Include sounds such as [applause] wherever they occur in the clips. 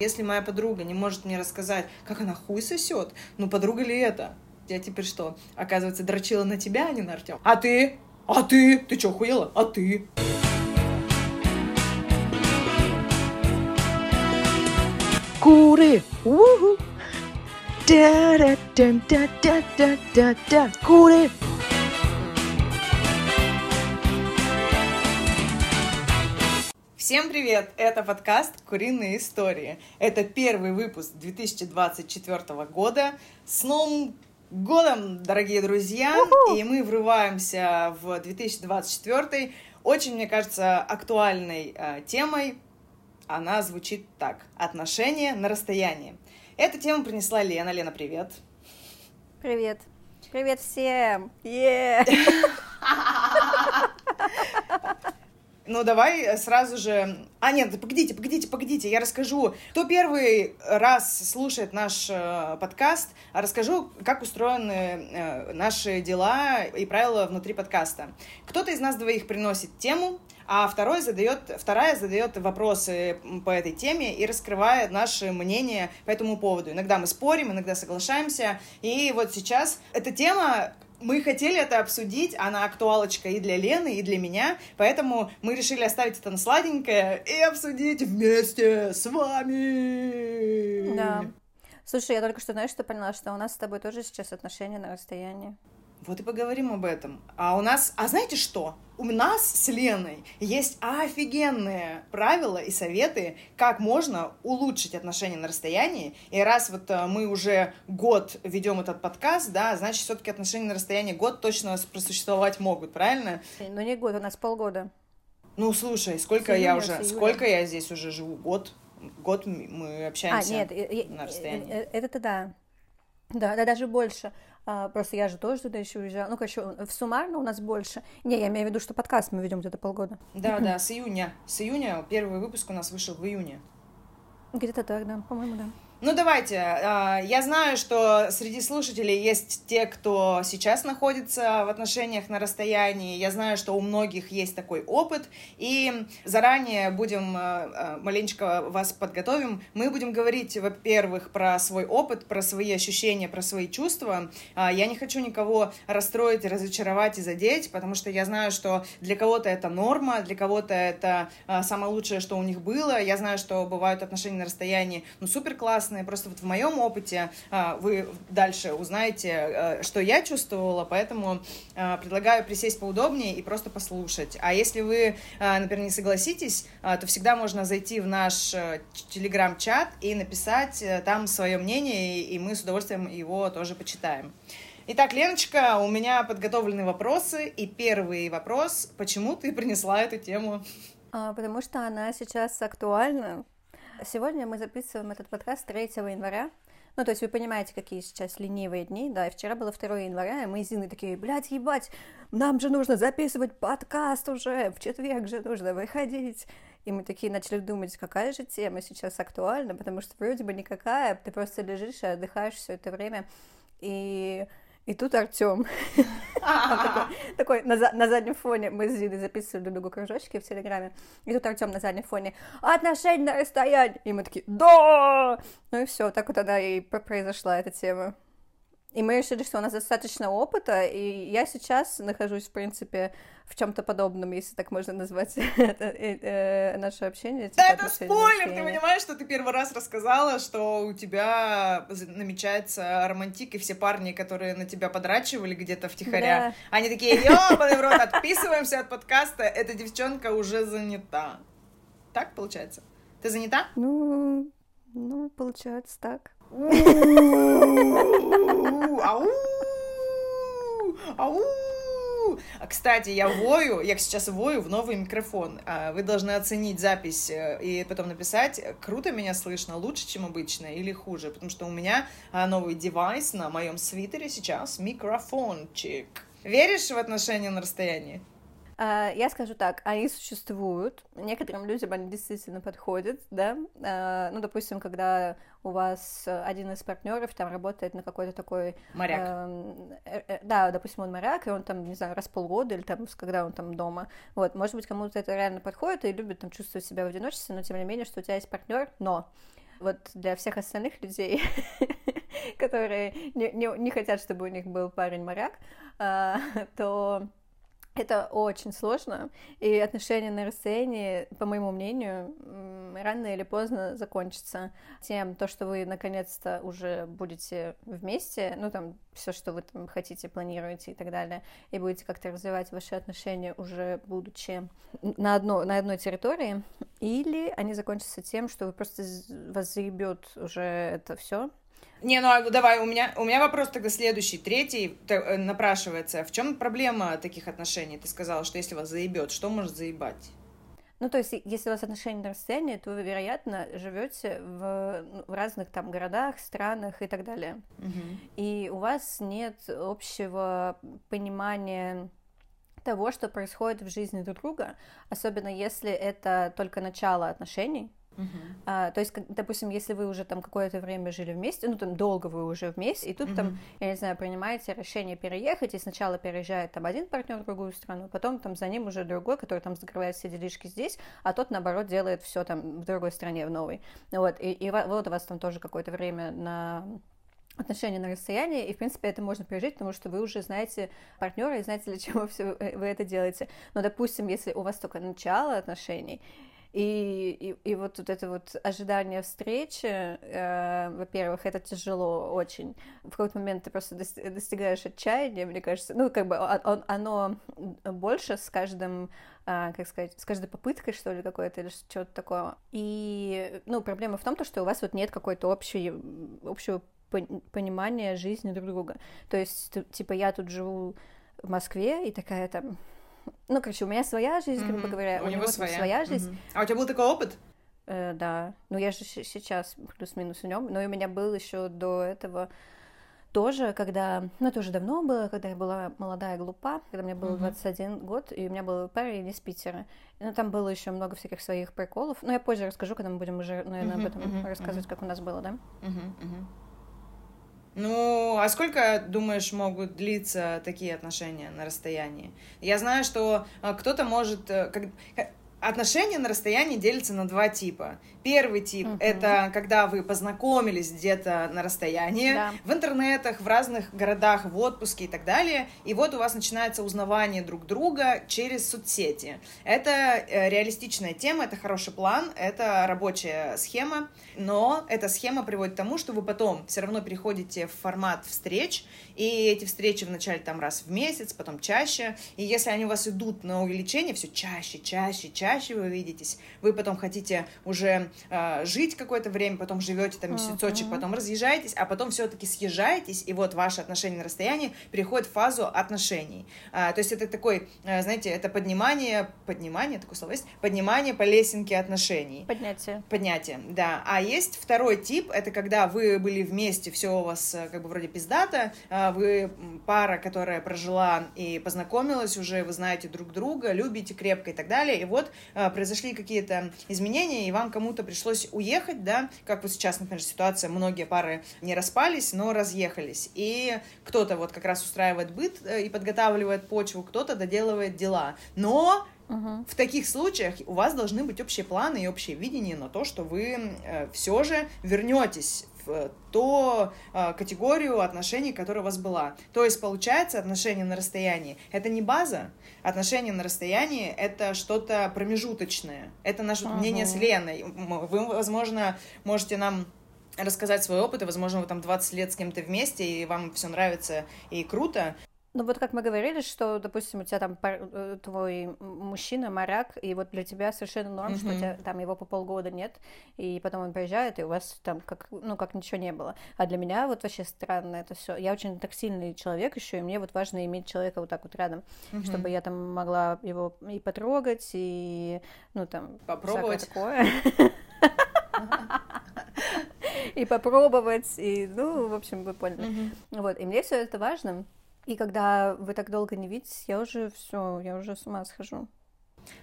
Если моя подруга не может мне рассказать, как она хуй сосет, ну подруга ли это? Я теперь что, оказывается, дрочила на тебя, а не на Артем? А ты? А ты? Ты что, хуела? А ты? Куры! Уху! Да-да-да-да-да-да-да! Куры! Всем привет! Это подкаст «Куриные истории». Это первый выпуск 2024 года. С Новым годом, дорогие друзья! Уху! И мы врываемся в 2024 очень, мне кажется, актуальной э, темой. Она звучит так. Отношения на расстоянии. Эту тему принесла Лена. Лена, привет! Привет. Привет всем! Е! [laughs] Ну, давай сразу же... А, нет, погодите, погодите, погодите, я расскажу. Кто первый раз слушает наш э, подкаст, расскажу, как устроены э, наши дела и правила внутри подкаста. Кто-то из нас двоих приносит тему, а второй задает, вторая задает вопросы по этой теме и раскрывает наше мнение по этому поводу. Иногда мы спорим, иногда соглашаемся. И вот сейчас эта тема мы хотели это обсудить, она актуалочка и для Лены, и для меня, поэтому мы решили оставить это на сладенькое и обсудить вместе с вами. Да. Слушай, я только что, знаешь, что поняла, что у нас с тобой тоже сейчас отношения на расстоянии. Вот и поговорим об этом. А у нас, а знаете что? У нас с Леной есть офигенные правила и советы, как можно улучшить отношения на расстоянии. И раз вот э, мы уже год ведем этот подкаст, да, значит, все-таки отношения на расстоянии год точно просуществовать могут, правильно? Ну не год, у нас полгода. Ну, слушай, сколько С я июня, уже, сколько я здесь уже живу? Год? Год мы А, общаемся нет, э, на расстоянии. э, э, это да. Да, да, даже больше. А, просто я же тоже туда еще уезжала. Ну, короче, в суммарно у нас больше. Не, я имею в виду, что подкаст мы ведем где-то полгода. Да, да, [clears throat] с июня. С июня первый выпуск у нас вышел в июне. Где-то так, да, по-моему, да. Ну давайте, а, я знаю, что среди слушателей есть те, кто сейчас находится в отношениях на расстоянии, я знаю, что у многих есть такой опыт, и заранее будем, а, а, маленечко вас подготовим, мы будем говорить, во-первых, про свой опыт, про свои ощущения, про свои чувства, я не хочу никого расстроить, разочаровать и задеть, потому что я знаю, что для кого-то это норма, для кого-то это самое лучшее, что у них было, я знаю, что бывают отношения на расстоянии, ну, супер классные, просто вот в моем опыте а, вы дальше узнаете, а, что я чувствовала, поэтому а, предлагаю присесть поудобнее и просто послушать. А если вы, например, не согласитесь, то всегда можно зайти в наш телеграм-чат и написать э, там свое мнение, и мы с удовольствием его тоже почитаем. Итак, Леночка, у меня подготовлены вопросы, и первый вопрос, почему ты принесла эту тему? Потому что она сейчас актуальна. Сегодня мы записываем этот подкаст 3 января. Ну, то есть вы понимаете, какие сейчас ленивые дни, да, и вчера было 2 января, и мы с Зиной такие, блядь, ебать, нам же нужно записывать подкаст уже, в четверг же нужно выходить. И мы такие начали думать, какая же тема сейчас актуальна, потому что вроде бы никакая, ты просто лежишь и отдыхаешь все это время, и, и тут Артем такой на, за- на заднем фоне мы с Зиной записывали друг другу кружочки в Телеграме, и тут Артем на заднем фоне отношения на расстоянии, и мы такие да, ну и все, так вот она и произошла эта тема. И мы решили, что у нас достаточно опыта, и я сейчас нахожусь, в принципе, в чем-то подобном, если так можно назвать [laughs] э, э, наше общение. типа Да это спойлер, ты понимаешь, что ты первый раз рассказала, что у тебя намечается романтик, и все парни, которые на тебя подрачивали где-то втихаря, Да. они такие, ёбаный в рот, отписываемся от подкаста, эта девчонка уже занята. Так получается? Ты занята? Ну, ну, получается так. Ау! Ау! А, Кстати, я вою, я сейчас вою в новый микрофон. А, Вы должны оценить запись э, и потом написать, круто меня слышно, лучше, чем обычно или хуже, потому что у меня а, новый девайс на моем свитере сейчас, микрофончик. Веришь в отношения на расстоянии? А, Я скажу так, они существуют, некоторым людям они действительно подходят, да, А, ну, допустим, когда у вас э, один из партнеров там работает на какой-то такой... Моряк. эм, э, э, Да, допустим, он моряк, и он там, не знаю, раз в полгода или там, когда он там дома, вот, может быть, кому-то это реально подходит и любит там чувствовать себя в одиночестве, но тем не менее, что у тебя есть партнер, но. Вот для всех остальных людей, [laughs] которые не, не, не хотят, чтобы у них был парень-моряк, [laughs] то это очень сложно, и отношения на расстоянии, по моему мнению, рано или поздно закончатся тем, то, что вы наконец-то уже будете вместе, ну там все, что вы там хотите, планируете и так далее, и будете как-то развивать ваши отношения уже будучи на, одно, на одной территории, или они закончатся тем, что вы просто вас заебет уже это все, не, ну а давай, у меня, у меня вопрос тогда следующий, третий э, напрашивается. В чем проблема таких отношений? Ты сказала, что если вас заебет, что может заебать? Ну, то есть, если у вас отношения на расстоянии, то вы, вероятно, живете в, ну, в разных там городах, странах и так далее. Угу. И у вас нет общего понимания того, что происходит в жизни друг друга, особенно если это только начало отношений. Uh-huh. А, то есть, как, допустим, если вы уже там какое-то время жили вместе, ну там долго вы уже вместе, и тут uh-huh. там, я не знаю, принимаете решение переехать, и сначала переезжает там один партнер в другую страну, потом там за ним уже другой, который там закрывает все делишки здесь, а тот наоборот делает все там в другой стране, в новой. Вот, и, и вот у вас там тоже какое-то время на отношения на расстоянии, и, в принципе, это можно пережить, потому что вы уже знаете партнера и знаете, для чего все вы это делаете. Но, допустим, если у вас только начало отношений, и, и, и вот, вот это вот ожидание встречи, э, во-первых, это тяжело очень. В какой-то момент ты просто достигаешь отчаяния, мне кажется. Ну, как бы он, оно больше с каждым, э, как сказать, с каждой попыткой, что ли, какое-то, или что-то такое. И, ну, проблема в том, то, что у вас вот нет какой-то общей, общего понимания жизни друг друга. То есть, типа, я тут живу в Москве, и такая там ну, короче, у меня своя жизнь, mm-hmm. грубо говоря, у, у него своя, своя жизнь. Mm-hmm. А у тебя был такой опыт? Э, да. Ну, я же сейчас плюс-минус в нем, но у меня был еще до этого тоже, когда, ну, это уже давно было, когда я была молодая глупа, когда мне было mm-hmm. 21 год, и у меня был парень из Питера. Ну, там было еще много всяких своих приколов. Но я позже расскажу, когда мы будем уже, наверное, mm-hmm. об этом mm-hmm. рассказывать, как у нас было, да? Mm-hmm. Ну, а сколько, думаешь, могут длиться такие отношения на расстоянии? Я знаю, что а, кто-то может... Э, как, отношения на расстоянии делятся на два типа. Первый тип угу. это когда вы познакомились где-то на расстоянии, да. в интернетах, в разных городах, в отпуске и так далее, и вот у вас начинается узнавание друг друга через соцсети. Это э, реалистичная тема, это хороший план, это рабочая схема, но эта схема приводит к тому, что вы потом все равно переходите в формат встреч, и эти встречи вначале там раз в месяц, потом чаще, и если они у вас идут на увеличение, все чаще, чаще, чаще вы видитесь, вы потом хотите уже э, жить какое-то время, потом живете там месяцочек, uh-huh. потом разъезжаетесь, а потом все-таки съезжаетесь, и вот ваши отношения на расстоянии переходят в фазу отношений. А, то есть это такой, э, знаете, это поднимание, поднимание, такое слово есть, поднимание по лесенке отношений. Поднятие. Поднятие, да. А есть второй тип, это когда вы были вместе, все у вас э, как бы вроде пиздато, вы пара, которая прожила и познакомилась уже, вы знаете друг друга, любите крепко и так далее, и вот э, произошли какие-то изменения, и вам кому-то пришлось уехать, да, как вот сейчас, например, ситуация, многие пары не распались, но разъехались, и кто-то вот как раз устраивает быт э, и подготавливает почву, кто-то доделывает дела, но Угу. В таких случаях у вас должны быть общие планы и общее видение на то, что вы э, все же вернетесь в ту э, категорию отношений, которая у вас была. То есть, получается, отношения на расстоянии — это не база, отношения на расстоянии — это что-то промежуточное. Это наше uh-huh. мнение с Леной. Вы, возможно, можете нам рассказать свой опыт, и, возможно, вы там 20 лет с кем-то вместе, и вам все нравится и круто, ну вот как мы говорили, что, допустим, у тебя там э, твой мужчина моряк, и вот для тебя совершенно норм, mm-hmm. что у тебя там его по полгода нет, и потом он приезжает, и у вас там как, ну, как ничего не было. А для меня вот вообще странно это все. Я очень тактильный человек еще, и мне вот важно иметь человека вот так вот рядом, mm-hmm. чтобы я там могла его и потрогать, и, ну, там, попробовать такое. [laughs] И попробовать, и, ну, в общем, вы поняли. Вот, и мне все это важно. И когда вы так долго не видитесь, я уже все, я уже с ума схожу.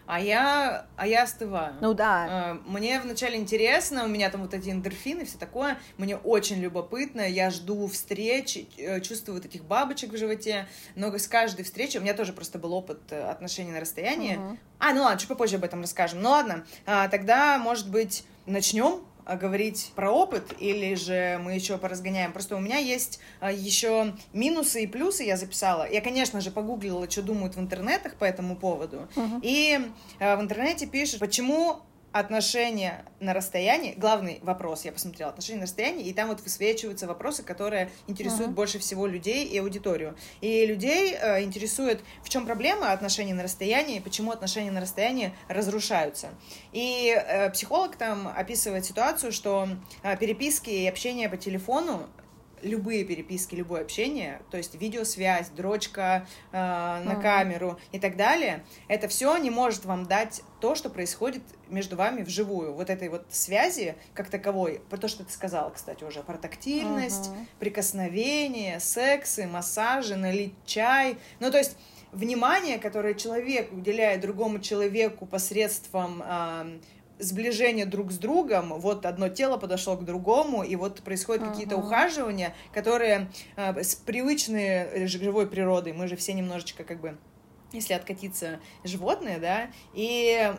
А я, а я остываю. Ну да. А, мне вначале интересно, у меня там вот эти эндорфины, все такое. Мне очень любопытно, я жду встреч, э, чувствую вот этих бабочек в животе. Но с каждой встречи, у меня тоже просто был опыт э, отношений на расстоянии. Угу. А, ну ладно, чуть попозже об этом расскажем. Ну ладно, а, тогда, может быть, начнем говорить про опыт или же мы еще поразгоняем? Просто у меня есть а, еще минусы и плюсы, я записала. Я, конечно же, погуглила, что думают в интернетах по этому поводу. Мгм. И а, в интернете пишут, почему отношения на расстоянии, главный вопрос, я посмотрела, отношения на расстоянии, и там вот высвечиваются вопросы, которые интересуют Мгм. больше всего людей и аудиторию. И людей э, интересует, в чем проблема отношений на расстоянии, почему отношения на расстоянии разрушаются. И э, психолог там описывает ситуацию, что э, переписки и общение по телефону любые переписки, любое общение, то есть видеосвязь, дрочка э, на Мгм. камеру и так далее, это все не может вам дать то, что происходит между вами вживую. Вот этой вот связи как таковой, про то, что ты сказала, кстати, уже, про тактильность, Мгм. прикосновения, сексы, массажи, налить чай. Ну, то есть внимание, которое человек уделяет другому человеку посредством ам, сближения друг с другом, вот одно тело подошло к другому, и вот происходят какие-то Мгм. ухаживания, которые э, с привычной живой природой, мы же все немножечко как бы если откатиться животные, да, и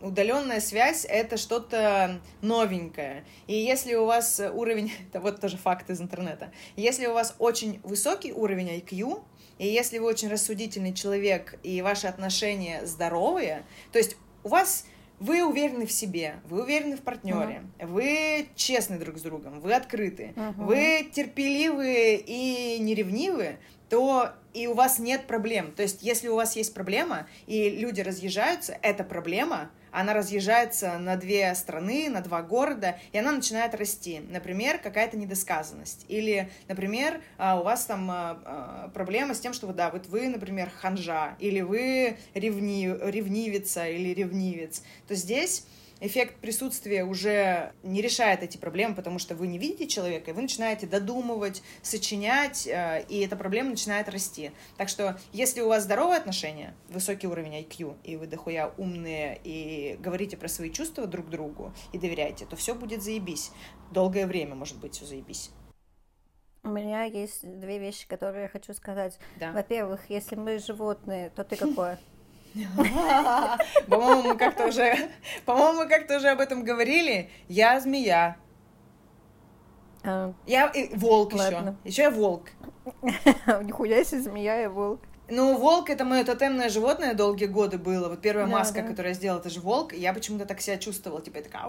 удаленная связь это что-то новенькое. И если у вас уровень, [laughs] это вот тоже факт из интернета, если у вас очень высокий уровень IQ, и если вы очень рассудительный человек, и ваши отношения здоровые, то есть у вас вы уверены в себе, вы уверены в партнере, вы честны друг с другом, вы открыты, Мгм. вы терпеливые и неревнивы, то и у вас нет проблем. То есть, если у вас есть проблема, и люди разъезжаются, эта проблема, она разъезжается на две страны, на два города, и она начинает расти. Например, какая-то недосказанность. Или, например, а, у вас там а, а, проблема с тем, что, вот, да, вот вы, например, ханжа, или вы ревни, ревнивица или ревнивец, то здесь эффект присутствия уже не решает эти проблемы, потому что вы не видите человека, и вы начинаете додумывать, сочинять, э, и эта проблема начинает расти. Так что, если у вас здоровые отношения, высокий уровень IQ, и вы дохуя умные, и говорите про свои чувства друг другу, и доверяете, то все будет заебись. Долгое время, может быть, все заебись. У меня есть две вещи, которые я хочу сказать. Да. Во-первых, если мы животные, то ты какое? [laughs] По-моему, мы как-то уже, по-моему, мы как-то уже об этом говорили. Я змея. А, Я и волк еще. Еще я волк. [laughs] Нихуя себе змея и волк. Ну, волк это мое тотемное животное долгие годы было. Вот первая маска, которую я сделала, это же волк. И я почему-то так себя чувствовала. Типа я такая...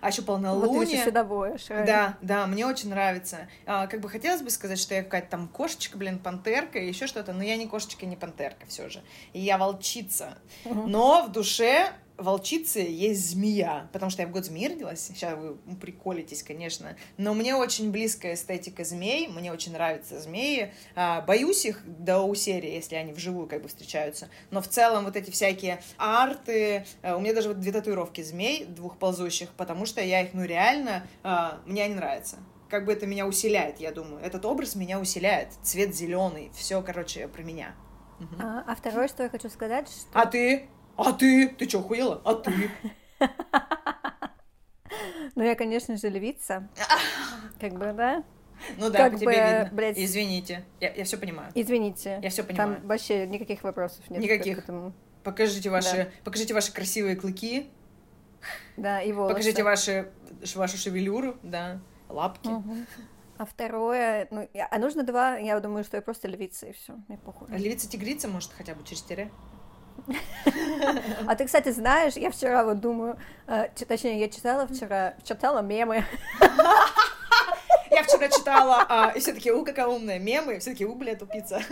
А еще Вот ты полнолуние. сюда будешь. правильно? Да, да, мне очень нравится. А, как бы хотелось бы сказать, что я какая-то там кошечка, блин, пантерка и еще что-то, но я не кошечка, не пантерка все же. И я волчица. Но в душе волчицы есть змея, потому что я в год змеи родилась. Сейчас вы приколитесь, конечно. Но мне очень близкая эстетика змей, мне очень нравятся змеи. А, боюсь их до усерия, если они вживую как бы встречаются. Но в целом вот эти всякие арты, а, у меня даже вот две татуировки змей, двух ползущих, потому что я их, ну реально, а, мне они нравятся. Как бы это меня усиляет, я думаю. Этот образ меня усиляет. Цвет зеленый, все, короче, про меня. Мгм. А, а второе, что я хочу сказать, что... А ты? А ты? Ты что, хуела? А ты? [laughs] Ну, я, конечно же, львица. [laughs] Как бы, да? Ну да, Как по тебе бы, видно. блядь. Извините, я, я все понимаю. Извините. Я всё понимаю. Там вообще никаких вопросов нет. Никаких. к этому. Покажите ваши, покажите ваши красивые клыки, Да, и волосы. покажите ваши, вашу шевелюру, да, лапки. Мгм. А второе, ну, а нужно два, я думаю, что я просто львица, и все, мне похуй. Львица-тигрица, может, хотя бы через тире? [laughs] А ты, кстати, знаешь, я вчера вот думаю, э, точнее, я читала вчера, читала мемы. Я вчера читала, а, и все таки у, какая умная, мемы, все таки у, бля, тупица.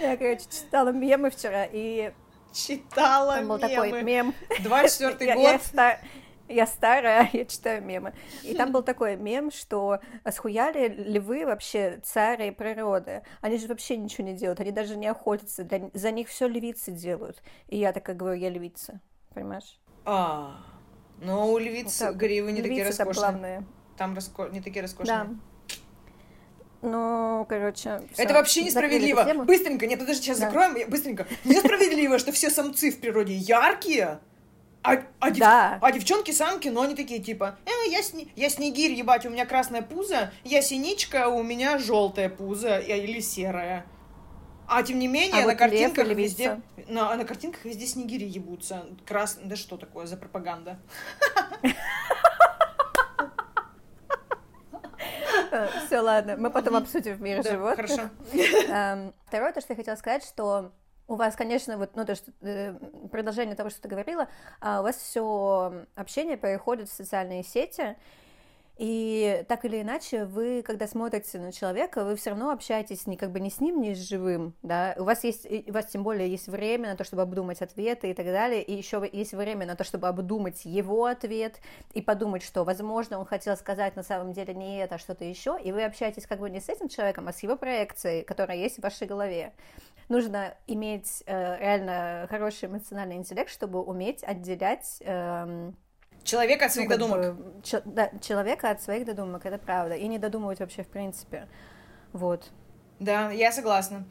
Я, короче, читала мемы вчера, и Читала там был такой мем. 24 Я- я год. ста- Я старая, [laughs] я читаю мемы. И там был такой мем, что схуяли львы вообще цари природы. Они же вообще ничего не делают, они даже не охотятся. Для- За них все львицы делают. И я такая говорю, я львица. Понимаешь? А, но у львиц вот. гривы не такие Львицы там роскошные. главные. Там раско- не такие Да. роскошные. Ну, короче, всё. Это вообще несправедливо. Быстренько, нет, подожди, сейчас Да. закроем. Быстренько. Несправедливо, что все самцы в природе яркие, а, а, дев- Да. а девчонки самки, но они такие типа, э, я, сни- я снегирь, ебать, у меня красное пузо, я синичка, у меня желтое пузо э, или серое. А тем не менее, А на вот картинках везде... На, на картинках везде снегири ебутся. Крас... Да что такое за пропаганда? Все, ладно, мы потом обсудим в мире животных. хорошо. Эм, Второе, то, что я хотела сказать, что у вас, конечно, вот, ну, то, что, э, продолжение того, что ты говорила, а, у вас все общение происходит в социальные сети, и так или иначе, вы, когда смотрите на человека, вы все равно общаетесь не как бы не с ним, не с живым, да. У вас есть, у вас тем более есть время на то, чтобы обдумать ответы и так далее, и еще есть время на то, чтобы обдумать его ответ и подумать, что, возможно, он хотел сказать на самом деле не это, а что-то еще, и вы общаетесь как бы не с этим человеком, а с его проекцией, которая есть в вашей голове. Нужно иметь э, реально хороший эмоциональный интеллект, чтобы уметь отделять эм, Человек от своих ну, додумок. бы, че- да, человека от своих додумок, это правда. И не додумывать вообще в принципе. Вот. Да, я согласна.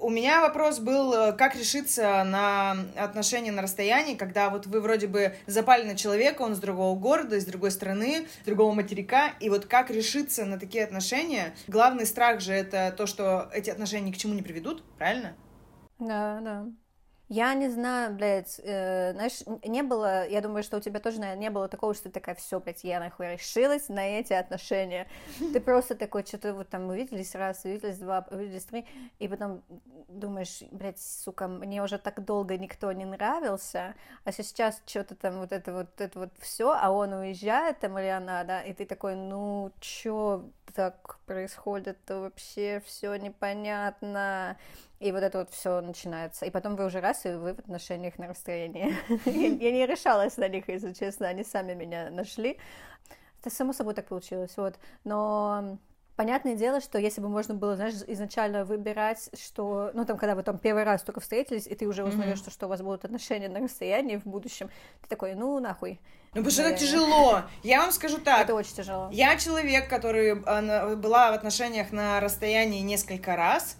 У меня вопрос был, э, как решиться на отношения на расстоянии, когда вот вы вроде бы запали на человека, он с другого города, из другой страны, с другого материка, и вот как решиться на такие отношения? Главный страх же это то, что эти отношения ни к чему не приведут, правильно? Да, да. Я не знаю, блядь, э, знаешь, не было, я думаю, что у тебя тоже, наверное, не было такого, что ты такая, все, блядь, я нахуй решилась на эти отношения. Ты просто такой, что-то вот там увиделись раз, увиделись два, увиделись три, и потом думаешь, блядь, сука, мне уже так долго никто не нравился, а сейчас что-то там вот это вот, это вот все, а он уезжает там или она, да, и ты такой, ну, чё так происходит-то вообще, все непонятно. И вот это вот все начинается. И потом вы уже раз, и вы в отношениях на расстоянии. [laughs] Я не решалась на них, если честно. Они сами меня нашли. Это само собой так получилось, вот. Но понятное дело, что если бы можно было, знаешь, изначально выбирать, что, ну, там, когда вы там первый раз только встретились, и ты уже узнаешь, что, что у вас будут отношения на расстоянии в будущем, ты такой, ну, нахуй. Ну, потому что это тяжело. Я вам скажу так. Это очень тяжело. Я человек, который на- была в отношениях на расстоянии несколько раз.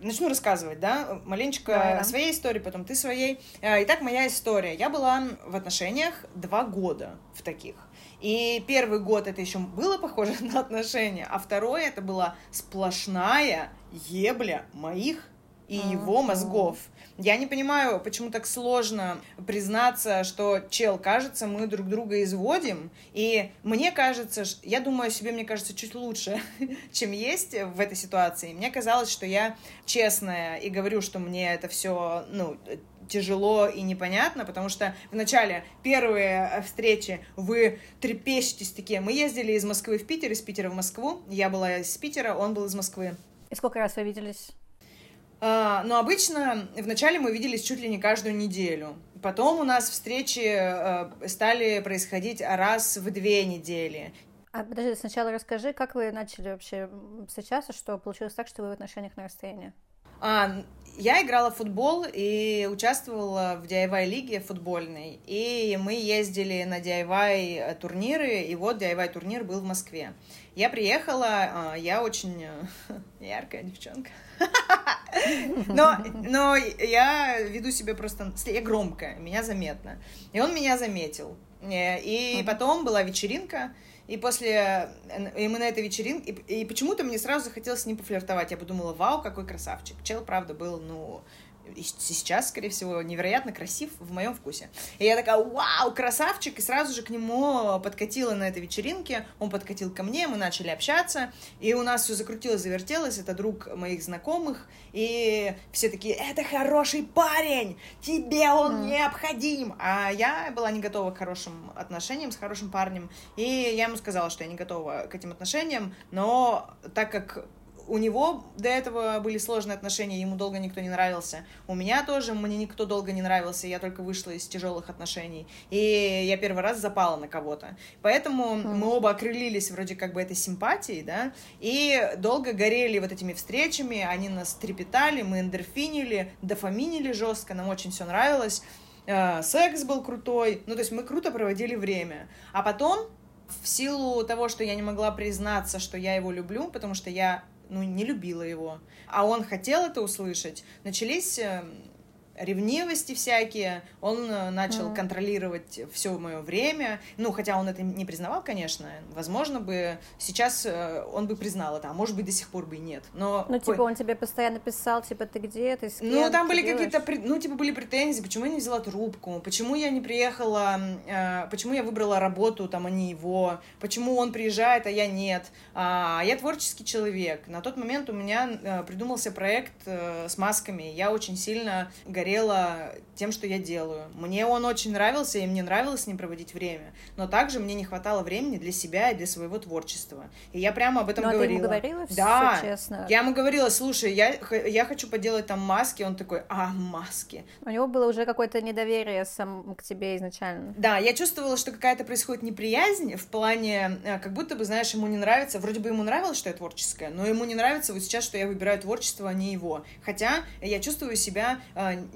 Начну рассказывать, да, маленечко Давай, да. своей истории, потом ты своей. Э, Итак, моя история. Я была в отношениях два года в таких. И первый год это еще было похоже [laughs] на отношения, а второй это была сплошная ебля моих и его Мгм. мозгов. Я не понимаю, почему так сложно признаться, что, чел, кажется, мы друг друга изводим, и мне кажется, я думаю о себе, мне кажется, чуть лучше, [laughs] чем есть в этой ситуации. Мне казалось, что я честная и говорю, что мне это все, ну, тяжело и непонятно, потому что в начале первые э, встречи вы трепещетесь такие. Мы ездили из Москвы в Питер, из Питера в Москву. Я была из Питера, он был из Москвы. И сколько раз вы виделись? А, но обычно вначале мы виделись чуть ли не каждую неделю. Потом у нас встречи э, стали происходить раз в две недели. А подожди, сначала расскажи, как вы начали вообще встречаться, что получилось так, что вы в отношениях на расстоянии? А, я играла в футбол и участвовала в DIY-лиге футбольной. И мы ездили на DIY турниры, и вот DIY турнир был в Москве. Я приехала, а, я очень э, [laughs] яркая девчонка. [laughs] Но, но я веду себя просто... Я громкая, меня заметно. И он меня заметил. Э, И потом была вечеринка, и после... И мы на этой вечеринке... И, и почему-то мне сразу захотелось с ним пофлиртовать. Я подумала, вау, какой красавчик. Чел, правда, был, ну... сейчас, скорее всего, невероятно красив в моем вкусе. И я такая, вау, красавчик, и сразу же к нему подкатила на этой вечеринке, он подкатил ко мне, мы начали общаться, и у нас все закрутилось, завертелось, это друг моих знакомых, и все такие, это хороший парень, тебе он Мгм. необходим, а я была не готова к хорошим отношениям с хорошим парнем, и я ему сказала, что я не готова к этим отношениям, но так как у него до этого были сложные отношения, ему долго никто не нравился. У меня тоже мне никто долго не нравился, я только вышла из тяжелых отношений. И я первый раз запала на кого-то. Поэтому Мгм. мы оба окрылились вроде как бы этой симпатией, да, и долго горели вот этими встречами, они нас трепетали, мы эндорфинили, дофаминили жестко, нам очень все нравилось. Э, Секс был крутой, ну то есть мы круто проводили время. А потом в силу того, что я не могла признаться, что я его люблю, потому что я, ну, не любила его, а он хотел это услышать, начались э, ревнивости всякие, он э, начал Мгм. контролировать все мое время. Ну, хотя он это не признавал, конечно. Возможно бы сейчас э, он бы признал это, а может быть до сих пор бы и нет. Но Ну, типа, он тебе постоянно писал, типа, ты где, ты с кем, ну, там были какие-то, ну, типа, были претензии, почему я не взяла трубку, почему я не приехала, э, почему я выбрала работу, там, а не его, почему он приезжает, а я нет. А я творческий человек. На тот момент у меня придумался проект с масками. Я очень сильно горела тем, что я делаю. Мне он очень нравился, и мне нравилось с ним проводить время. Но также мне не хватало времени для себя и для своего творчества. И я прямо об этом Ну, а ты говорила. ему говорила да, честно? я ему говорила, слушай, я, я хочу поделать там маски. Он такой, а, маски. У него было уже какое-то недоверие сам к тебе изначально. Да, я чувствовала, что какая-то происходит неприязнь в плане, э, как будто бы, знаешь, ему не нравится, вроде бы ему нравилось, что я творческая, но ему не нравится вот сейчас, что я выбираю творчество, а не его. Хотя я чувствую себя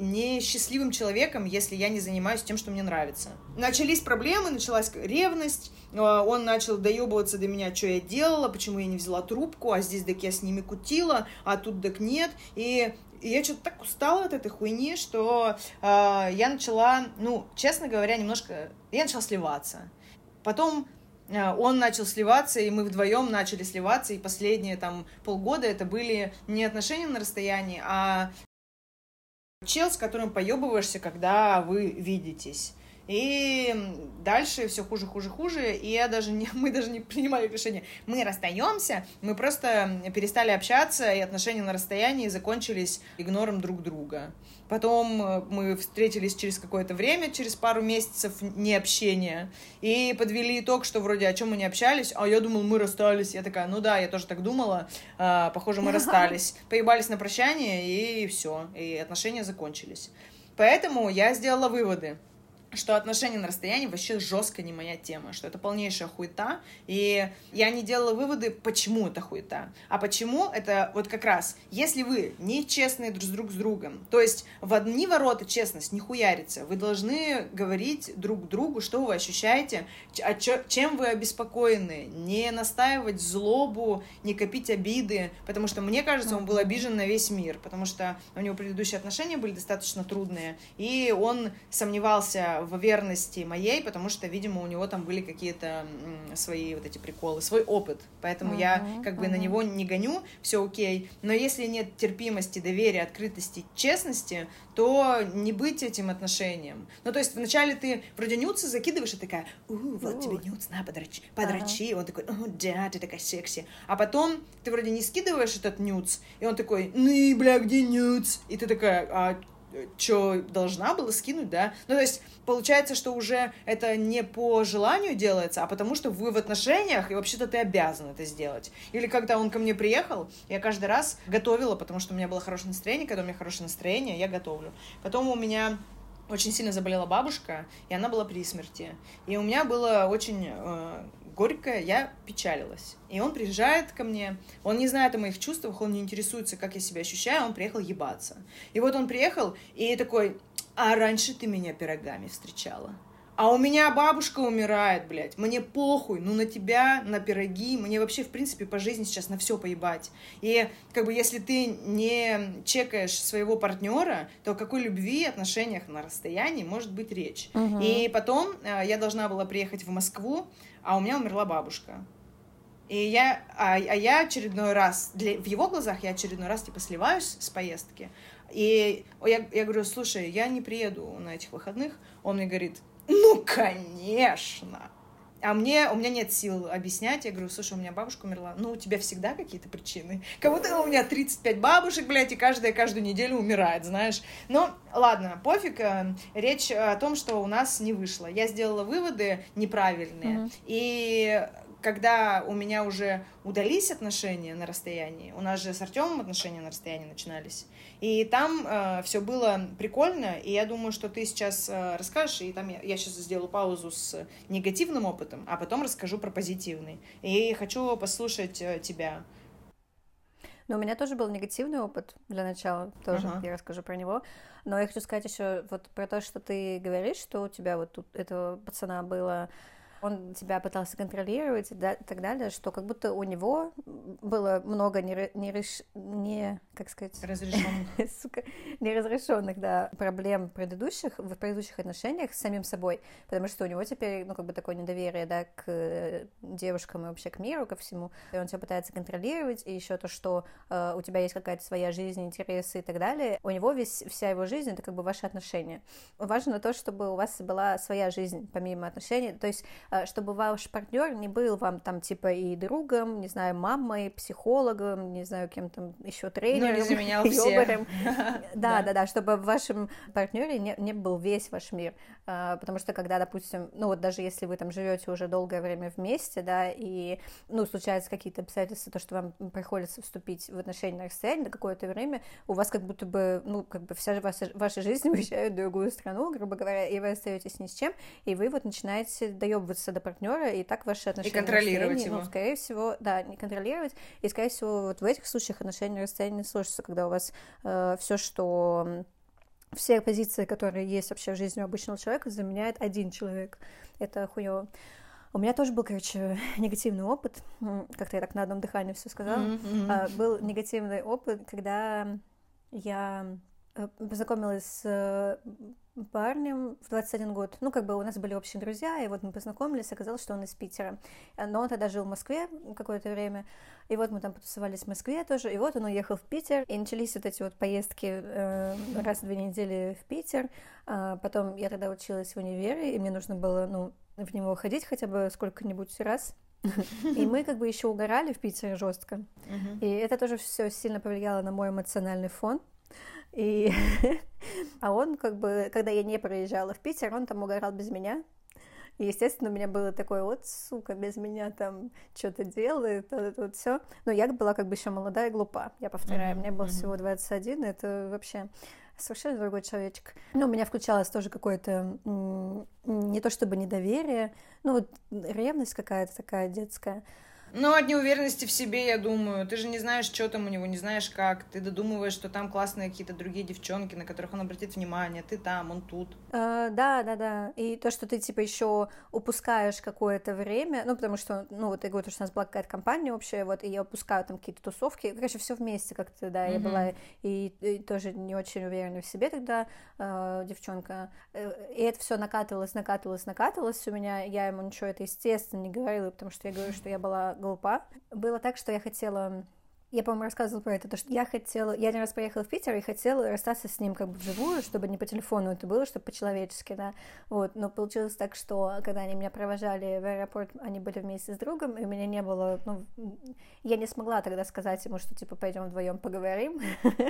э, несчастливым человеком, если я не занимаюсь тем, что мне нравится. Начались проблемы, началась ревность, э, он начал доебываться до меня, что я делала, почему я не взяла трубку, а здесь так я с ними кутила, а тут так нет, и и я что-то так устала от этой хуйни, что э, я начала, ну, честно говоря, немножко... Я начала сливаться. Потом э, он начал сливаться, и мы вдвоем начали сливаться, и последние там полгода это были не отношения на расстоянии, а чел, с которым поебываешься, когда вы видитесь. И дальше все хуже, хуже, хуже, и я даже не, [laughs] мы даже не принимали решение. Мы расстаемся, мы просто перестали общаться, и отношения на расстоянии закончились игнором друг друга. Потом э, мы встретились через какое-то время, через пару месяцев необщения, и подвели итог, что вроде о чем мы не общались, а я думал, мы расстались. Я такая, ну да, я тоже так думала, а, похоже, мы [laughs] расстались. Поебались на прощание, и все, и отношения закончились. Поэтому я сделала выводы что отношения на расстоянии вообще жестко не моя тема, что это полнейшая хуета, и я не делала выводы, почему это хуета, а почему это вот как раз, если вы не честные друг с друг с другом, то есть в одни ворота честность не хуярится, вы должны говорить друг другу, что вы ощущаете, а чем вы обеспокоены, не настаивать злобу, не копить обиды, потому что мне кажется, он был обижен на весь мир, потому что у него предыдущие отношения были достаточно трудные, и он сомневался в верности моей, потому что, видимо, у него там были какие-то свои вот эти приколы, свой опыт. Поэтому я Мгм, как бы на него не гоню, все окей. Но если нет терпимости, доверия, открытости, честности, то не быть этим отношением. Ну, то есть вначале ты вроде нюцы закидываешь и такая, у, вот тебе нюц, на, подрачи, подрачи. И Он такой, о, да, ты такая секси. А потом ты вроде не скидываешь этот нюц, и он такой, ну и, бля, где нюц? И ты такая, а что должна была скинуть, да? Ну, то есть, получается, что уже это не по желанию делается, а потому что вы в отношениях, и вообще-то ты обязан это сделать. Или когда он ко мне приехал, я каждый раз готовила, потому что у меня было хорошее настроение, когда у меня хорошее настроение, я готовлю. Потом у меня очень сильно заболела бабушка, и она была при смерти. И у меня было очень э, горько, я печалилась. И он приезжает ко мне, он не знает о моих чувствах, он не интересуется, как я себя ощущаю, он приехал ебаться. И вот он приехал, и такой, а раньше ты меня пирогами встречала. А у меня бабушка умирает, блядь. Мне похуй, ну на тебя, на пироги. Мне вообще, в принципе, по жизни сейчас на все поебать. И как бы если ты не чекаешь своего партнера, то о какой любви, отношениях на расстоянии может быть речь. Мгм. И потом э, я должна была приехать в Москву, а у меня умерла бабушка. И я, а, а я очередной раз, для, в его глазах я очередной раз типа сливаюсь с поездки. И я, я говорю, слушай, я не приеду на этих выходных. Он мне говорит, ну, конечно. А мне, у меня нет сил объяснять. Я говорю, слушай, у меня бабушка умерла. Ну, у тебя всегда какие-то причины. Как будто у меня 35 бабушек, блядь, и каждая каждую неделю умирает, знаешь. Ну, ладно, пофиг. э, Речь о том, что у нас не вышло. Я сделала выводы неправильные. Мгм. И когда у меня уже удались отношения на расстоянии, у нас же с Артемом отношения на расстоянии начинались, и там все было прикольно, и я думаю, что ты сейчас э, расскажешь, и там я, я сейчас сделаю паузу с негативным опытом, а потом расскажу про позитивный. И хочу послушать э, тебя. Но у меня тоже был негативный опыт для начала, тоже Ага. я расскажу про него. Но я хочу сказать еще вот про то, что ты говоришь, что у тебя вот тут этого пацана было он тебя пытался контролировать и так далее, что как будто у него было много не, не, реш... не как сказать... Разрешенных. [laughs] Сука, неразрешенных, да, проблем предыдущих, в предыдущих отношениях с самим собой, потому что у него теперь, ну, как бы такое недоверие, да, к э, девушкам и вообще к миру, ко всему, и он тебя пытается контролировать, и еще то, что э, у тебя есть какая-то своя жизнь, интересы и так далее, у него весь, вся его жизнь — это как бы ваши отношения. Важно то, чтобы у вас была своя жизнь, помимо отношений, то есть чтобы ваш партнер не был вам там типа и другом, не знаю, мамой, психологом, не знаю, кем там еще тренером, ну, заменял. [laughs] Да, да, да, чтобы в вашем партнере не, не был весь ваш мир, э, потому что когда, допустим, ну вот даже если вы там живете уже долгое время вместе, да, и, ну, случаются какие-то обстоятельства, то, что вам приходится вступить в отношения на расстоянии на какое-то время, у вас как будто бы, ну, как бы вся ваша, ваша жизнь [laughs] уезжает в другую страну, грубо говоря, и вы остаетесь ни с чем, и вы вот начинаете доебываться добиться до партнера, и так ваши отношения... И контролировать его. Ну, скорее всего, да, не контролировать, и, скорее всего, вот в этих случаях отношения на расстоянии не сложатся, когда у вас э, все, что все позиции, которые есть вообще в жизни у обычного человека, заменяет один человек. Это хуево. У меня тоже был, короче, [laughs] негативный опыт, как-то я так на одном дыхании все сказала. Mm-hmm. А, был негативный опыт, когда я познакомилась с парнем в 21 год. Ну, как бы у нас были общие друзья, и вот мы познакомились, оказалось, что он из Питера. Но он тогда жил в Москве какое-то время, и вот мы там потусовались в Москве тоже, и вот он уехал в Питер, и начались вот эти вот поездки э, раз в две недели в Питер. А потом я тогда училась в универе, и мне нужно было, ну, в него ходить хотя бы сколько-нибудь раз. [laughs] И мы как бы еще угорали в Питере жестко. И это тоже все сильно повлияло на мой эмоциональный фон. И... [laughs] а он как бы, когда я не проезжала в Питер, он там угорал без меня. И, естественно, у меня было такое, вот, сука, без меня там что-то делает, вот это вот все. Но я была как бы еще молодая и глупа, я повторяю. Mm-hmm. Мне было mm-hmm. всего 21, это вообще совершенно другой человечек. Ну, у меня включалось тоже какое-то не то чтобы недоверие, ну, вот ревность какая-то такая детская. Ну, от неуверенности в себе, я думаю. Ты же не знаешь, что там у него, не знаешь как. Ты додумываешь, что там классные какие-то другие девчонки, на которых он обратит внимание. Ты там, он тут. Uh, да, да, да. И то, что ты, типа, еще упускаешь какое-то время, ну, потому что, ну, вот я говорю, что у нас была какая-то компания общая, вот, и я упускаю там какие-то тусовки. Короче, все вместе как-то, да. Mm-hmm. Я была и, и тоже не очень уверена в себе тогда, uh, девчонка. Э, и это все накатывалось, накатывалось, накатывалось у меня. Я ему ничего это, естественно, не говорила, потому что я говорю, что я была глупа. Было так, что я хотела я, по-моему, рассказывала про это, то, что я хотела... Я один раз поехала в Питер и хотела расстаться с ним как бы вживую, чтобы не по телефону это было, чтобы по-человечески, да. Вот, но получилось так, что когда они меня провожали в аэропорт, они были вместе с другом, и у меня не было... Ну, я не смогла тогда сказать ему, что, типа, пойдем вдвоем поговорим. [laughs]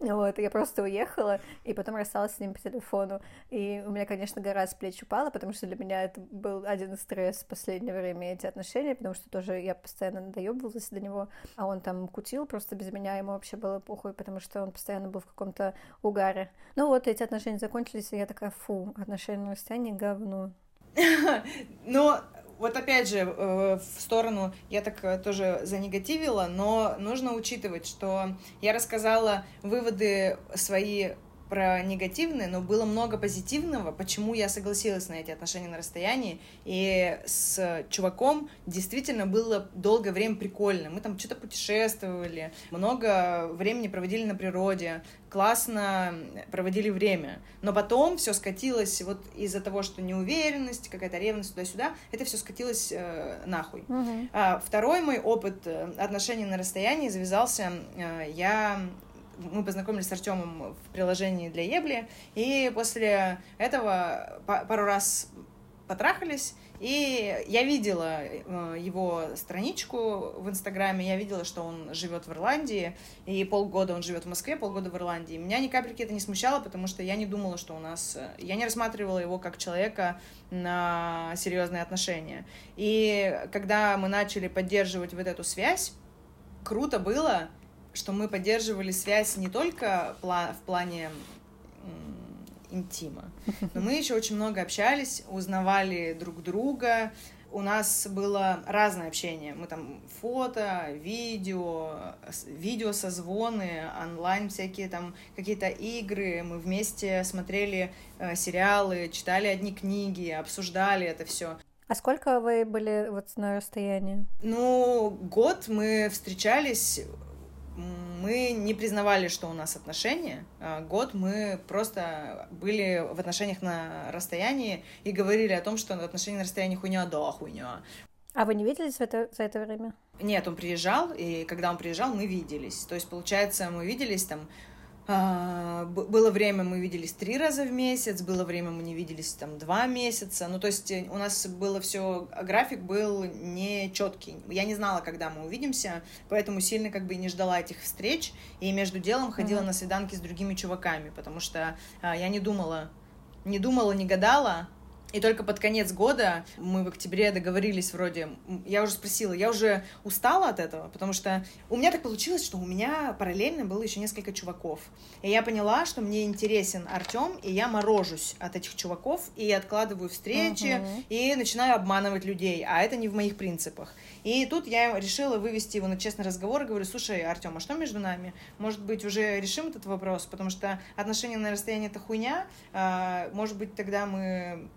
Вот, я просто уехала, и потом рассталась с ним по телефону. И у меня, конечно, гора с плеч упала, потому что для меня это был один из стресс в последнее время, эти отношения, потому что тоже я постоянно доебывалась до него, а он там кутил просто без меня, ему вообще было похуй, потому что он постоянно был в каком-то угаре. Ну вот, эти отношения закончились, и я такая, фу, отношения на расстоянии говно. [laughs] Но вот опять же, э, в сторону, я так э, тоже занегативила, но нужно учитывать, что я рассказала выводы свои про негативные, но было много позитивного, почему я согласилась на эти отношения на расстоянии. И с чуваком действительно было долгое время прикольно. Мы там что-то путешествовали, много времени проводили на природе, классно проводили время. Но потом все скатилось вот из-за того, что неуверенность, какая-то ревность туда-сюда, это все скатилось э, нахуй. Угу. А, второй мой опыт э, отношений на расстоянии завязался, э, я мы познакомились с Артемом в приложении для Ебли, и после этого пару раз потрахались, и я видела э, его страничку в Инстаграме, я видела, что он живет в Ирландии, и полгода он живет в Москве, полгода в Ирландии. Меня ни капельки это не смущало, потому что я не думала, что у нас... Э, я не рассматривала его как человека на серьезные отношения. И когда мы начали поддерживать вот эту связь, круто было, что мы поддерживали связь не только в плане интима, [laughs] но мы еще очень много общались, узнавали друг друга, у нас было разное общение. Мы там фото, видео, видео созвоны, онлайн всякие там какие-то игры. Мы вместе смотрели э, сериалы, читали одни книги, обсуждали это все. А сколько вы были вот на расстоянии? Ну, год мы встречались, мы не признавали, что у нас отношения. А год мы просто были в отношениях на расстоянии и говорили о том, что отношения на расстоянии хуйня, да, хуйня. А вы не виделись в это, за это время? Нет, он приезжал, и когда он приезжал, мы виделись. То есть, получается, мы виделись там было время, мы виделись три раза в месяц, было время, мы не виделись там два месяца. Ну, то есть э, у нас было все, график был не четкий. Я не знала, когда мы увидимся, поэтому сильно как бы не ждала этих встреч. И между делом ходила mm-hmm. на свиданки с другими чуваками, потому что а, я не думала, не думала, не гадала, и только под конец года мы в октябре договорились вроде, я уже спросила, я уже устала от этого, потому что у меня так получилось, что у меня параллельно было еще несколько чуваков. И я поняла, что мне интересен Артем, и я морожусь от этих чуваков, и откладываю встречи, uh-huh. и начинаю обманывать людей, а это не в моих принципах. И тут я решила вывести его на честный разговор и говорю, слушай, Артем, а что между нами? Может быть, уже решим этот вопрос, потому что отношения на расстоянии это хуйня, а, может быть, тогда мы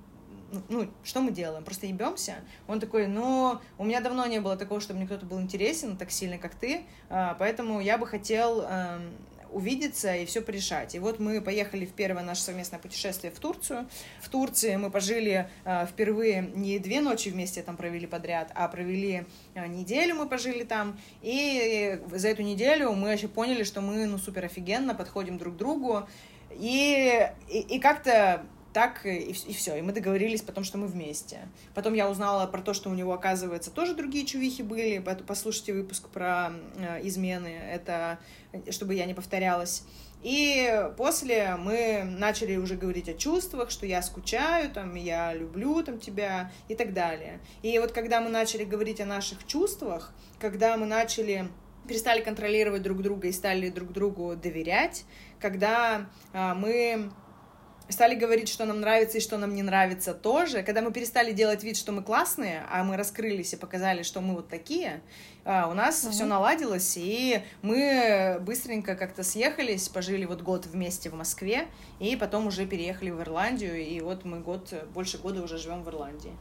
ну, что мы делаем? Просто ебемся? Он такой, ну, у меня давно не было такого, чтобы мне кто-то был интересен так сильно, как ты, а, поэтому я бы хотел эм, увидеться и все порешать. И вот мы поехали в первое наше совместное путешествие в Турцию. В Турции мы пожили э, впервые не две ночи вместе там провели подряд, а провели э, неделю мы пожили там. И за эту неделю мы вообще поняли, что мы ну супер офигенно подходим друг к другу. И, и, и как-то так и, и все. И мы договорились потом, что мы вместе. Потом я узнала про то, что у него, оказывается, тоже другие чувихи были. Послушайте выпуск про э, измены. Это чтобы я не повторялась. И после мы начали уже говорить о чувствах, что я скучаю, там, я люблю там, тебя и так далее. И вот когда мы начали говорить о наших чувствах, когда мы начали перестали контролировать друг друга и стали друг другу доверять, когда а, мы стали говорить, что нам нравится и что нам не нравится тоже, когда мы перестали делать вид, что мы классные, а мы раскрылись и показали, что мы вот такие, а, у нас угу. все наладилось, и мы быстренько как-то съехались, пожили вот год вместе в Москве, и потом уже переехали в Ирландию, и вот мы год, больше года уже живем в Ирландии.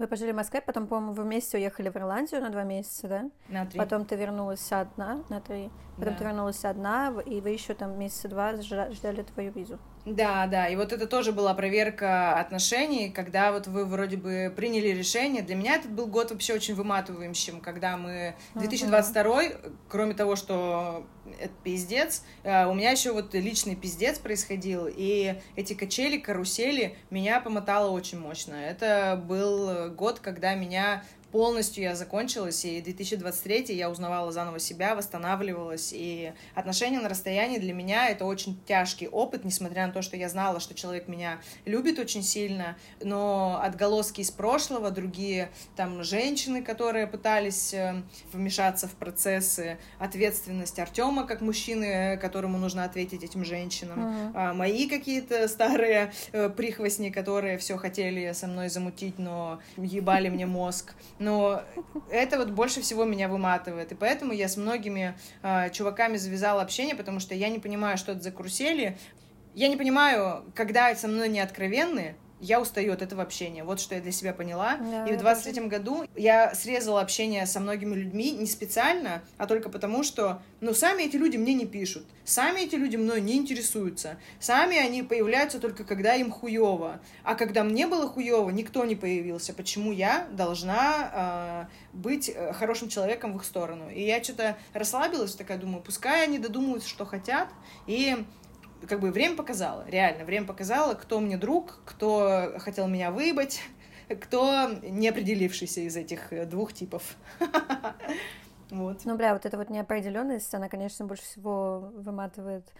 Вы пожили в Москве, потом, по-моему, вы вместе уехали в Ирландию на два месяца, да? На три. Потом ты вернулась одна, на три. Потом да. ты вернулась одна, и вы еще там месяца два ждали твою визу. Да, да, и вот это тоже была проверка отношений, когда вот вы вроде бы приняли решение. Для меня этот был год вообще очень выматывающим, когда мы 2022, uh-huh. кроме того, что это пиздец, э, у меня еще вот личный пиздец происходил, и эти качели, карусели меня помотало очень мощно. Это был год, когда меня полностью я закончилась, и 2023 я узнавала заново себя, восстанавливалась, и отношения на расстоянии для меня это очень тяжкий опыт, несмотря на то, что я знала, что человек меня любит очень сильно, но отголоски из прошлого, другие там женщины, которые пытались э, вмешаться в процессы, ответственность Артема как мужчины, которому нужно ответить этим женщинам, uh-huh. мои какие-то старые э, прихвостни, которые все хотели со мной замутить, но ебали мне мозг но это вот больше всего меня выматывает. И поэтому я с многими э, чуваками завязала общение, потому что я не понимаю, что это за карусели. Я не понимаю, когда со мной не откровенны, я устаю от этого общения. Вот что я для себя поняла. Да, и в 23-м году я срезала общение со многими людьми не специально, а только потому, что, ну, сами эти люди мне не пишут, сами эти люди мной не интересуются, сами они появляются только когда им хуево. А когда мне было хуево, никто не появился. Почему я должна э, быть хорошим человеком в их сторону? И я что-то расслабилась, такая думаю, пускай они додумывают, что хотят, и как бы время показало, реально, время показало, кто мне друг, кто хотел меня выебать, [laughs] кто не определившийся из этих э, двух типов. [laughs] Вот. Ну, бля, вот эта вот неопределенность, она, конечно, больше всего выматывает.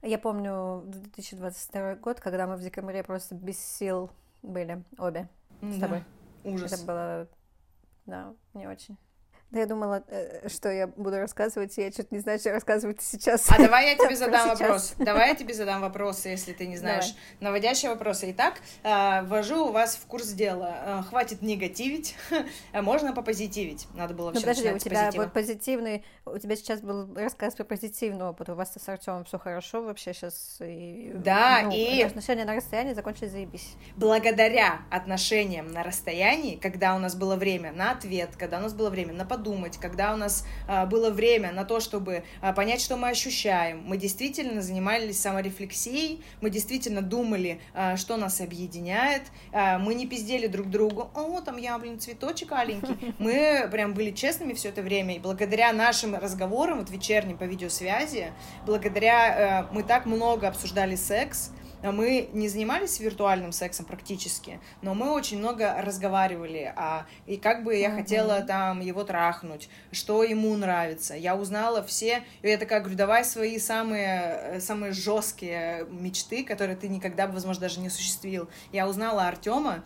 Я помню 2022 год, когда мы в декабре просто без сил были обе с да. тобой. Ужас. Это было, да, не очень. Да я думала, э, что я буду рассказывать, я что-то не знаю, что рассказывать сейчас. А давай я тебе [laughs] задам вопрос. [laughs] Давай я тебе задам вопросы, если ты не знаешь. Наводящие вопросы. Итак, э, ввожу вас в курс дела. Э, Хватит негативить, [laughs] можно попозитивить. Надо было Ну все подожди, у тебя вот позитивный, у тебя сейчас был рассказ про позитивный опыт, у вас с Артемом все хорошо вообще сейчас, и, Да, ну, и- отношения на расстоянии закончились заебись. благодаря отношениям на расстоянии, когда у нас было время на ответ, когда у нас было время на подумать, когда у нас а, было время на то, чтобы а, понять, что мы ощущаем, мы действительно занимались саморефлексией, мы действительно думали, а, что нас объединяет, мы не пиздели друг другу, о, там я, блин, цветочек аленький, [laughs] мы прям были честными все это время, и благодаря нашим разговорам, вот вечерним по видеосвязи, благодаря, э, мы так много обсуждали секс, Мы не занимались виртуальным сексом практически, но мы очень много разговаривали, а, и как бы я Мгм. хотела там его трахнуть, что ему нравится. Я узнала все, и я такая говорю, давай свои самые, э, самые жесткие мечты, которые ты никогда бы, возможно, даже не осуществил. Я узнала Артема,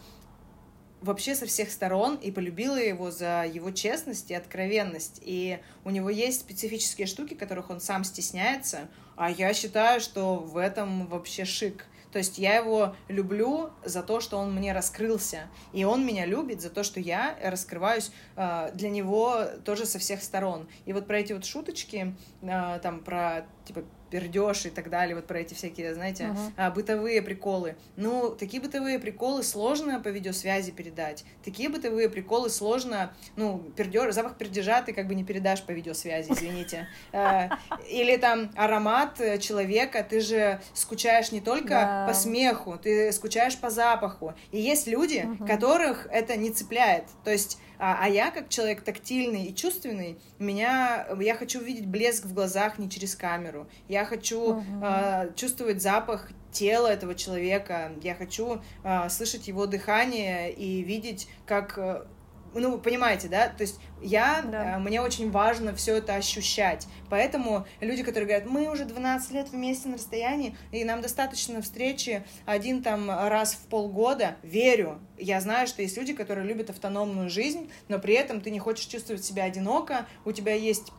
вообще со всех сторон и полюбила его за его честность и откровенность. И у него есть специфические штуки, которых он сам стесняется, а я считаю, что в этом вообще шик. То есть я его люблю за то, что он мне раскрылся, и он меня любит за то, что я раскрываюсь э, для него тоже со всех сторон. И вот про эти вот шуточки, э, там про типа пердеж и так далее, вот про эти всякие, знаете, а, бытовые приколы. Ну, такие бытовые приколы сложно по видеосвязи передать. Такие бытовые приколы сложно, ну, пердеж, запах пердежа ты как бы не передашь по видеосвязи, извините. Э, [laughs] Или там аромат э, человека, ты же скучаешь не только по смеху, ты скучаешь по запаху. И есть люди, которых это не цепляет. То есть а, а я, как человек тактильный и чувственный, меня, я хочу видеть блеск в глазах не через камеру. Я хочу Мгм. а, чувствовать запах тела этого человека. Я хочу а, слышать его дыхание и видеть, как... Ну, вы понимаете, да? То есть я, Да. э, мне очень важно все это ощущать. Поэтому люди, которые говорят, мы уже 12 лет вместе на расстоянии, и нам достаточно встречи один там раз в полгода, верю. Я знаю, что есть люди, которые любят автономную жизнь, но при этом ты не хочешь чувствовать себя одиноко, у тебя есть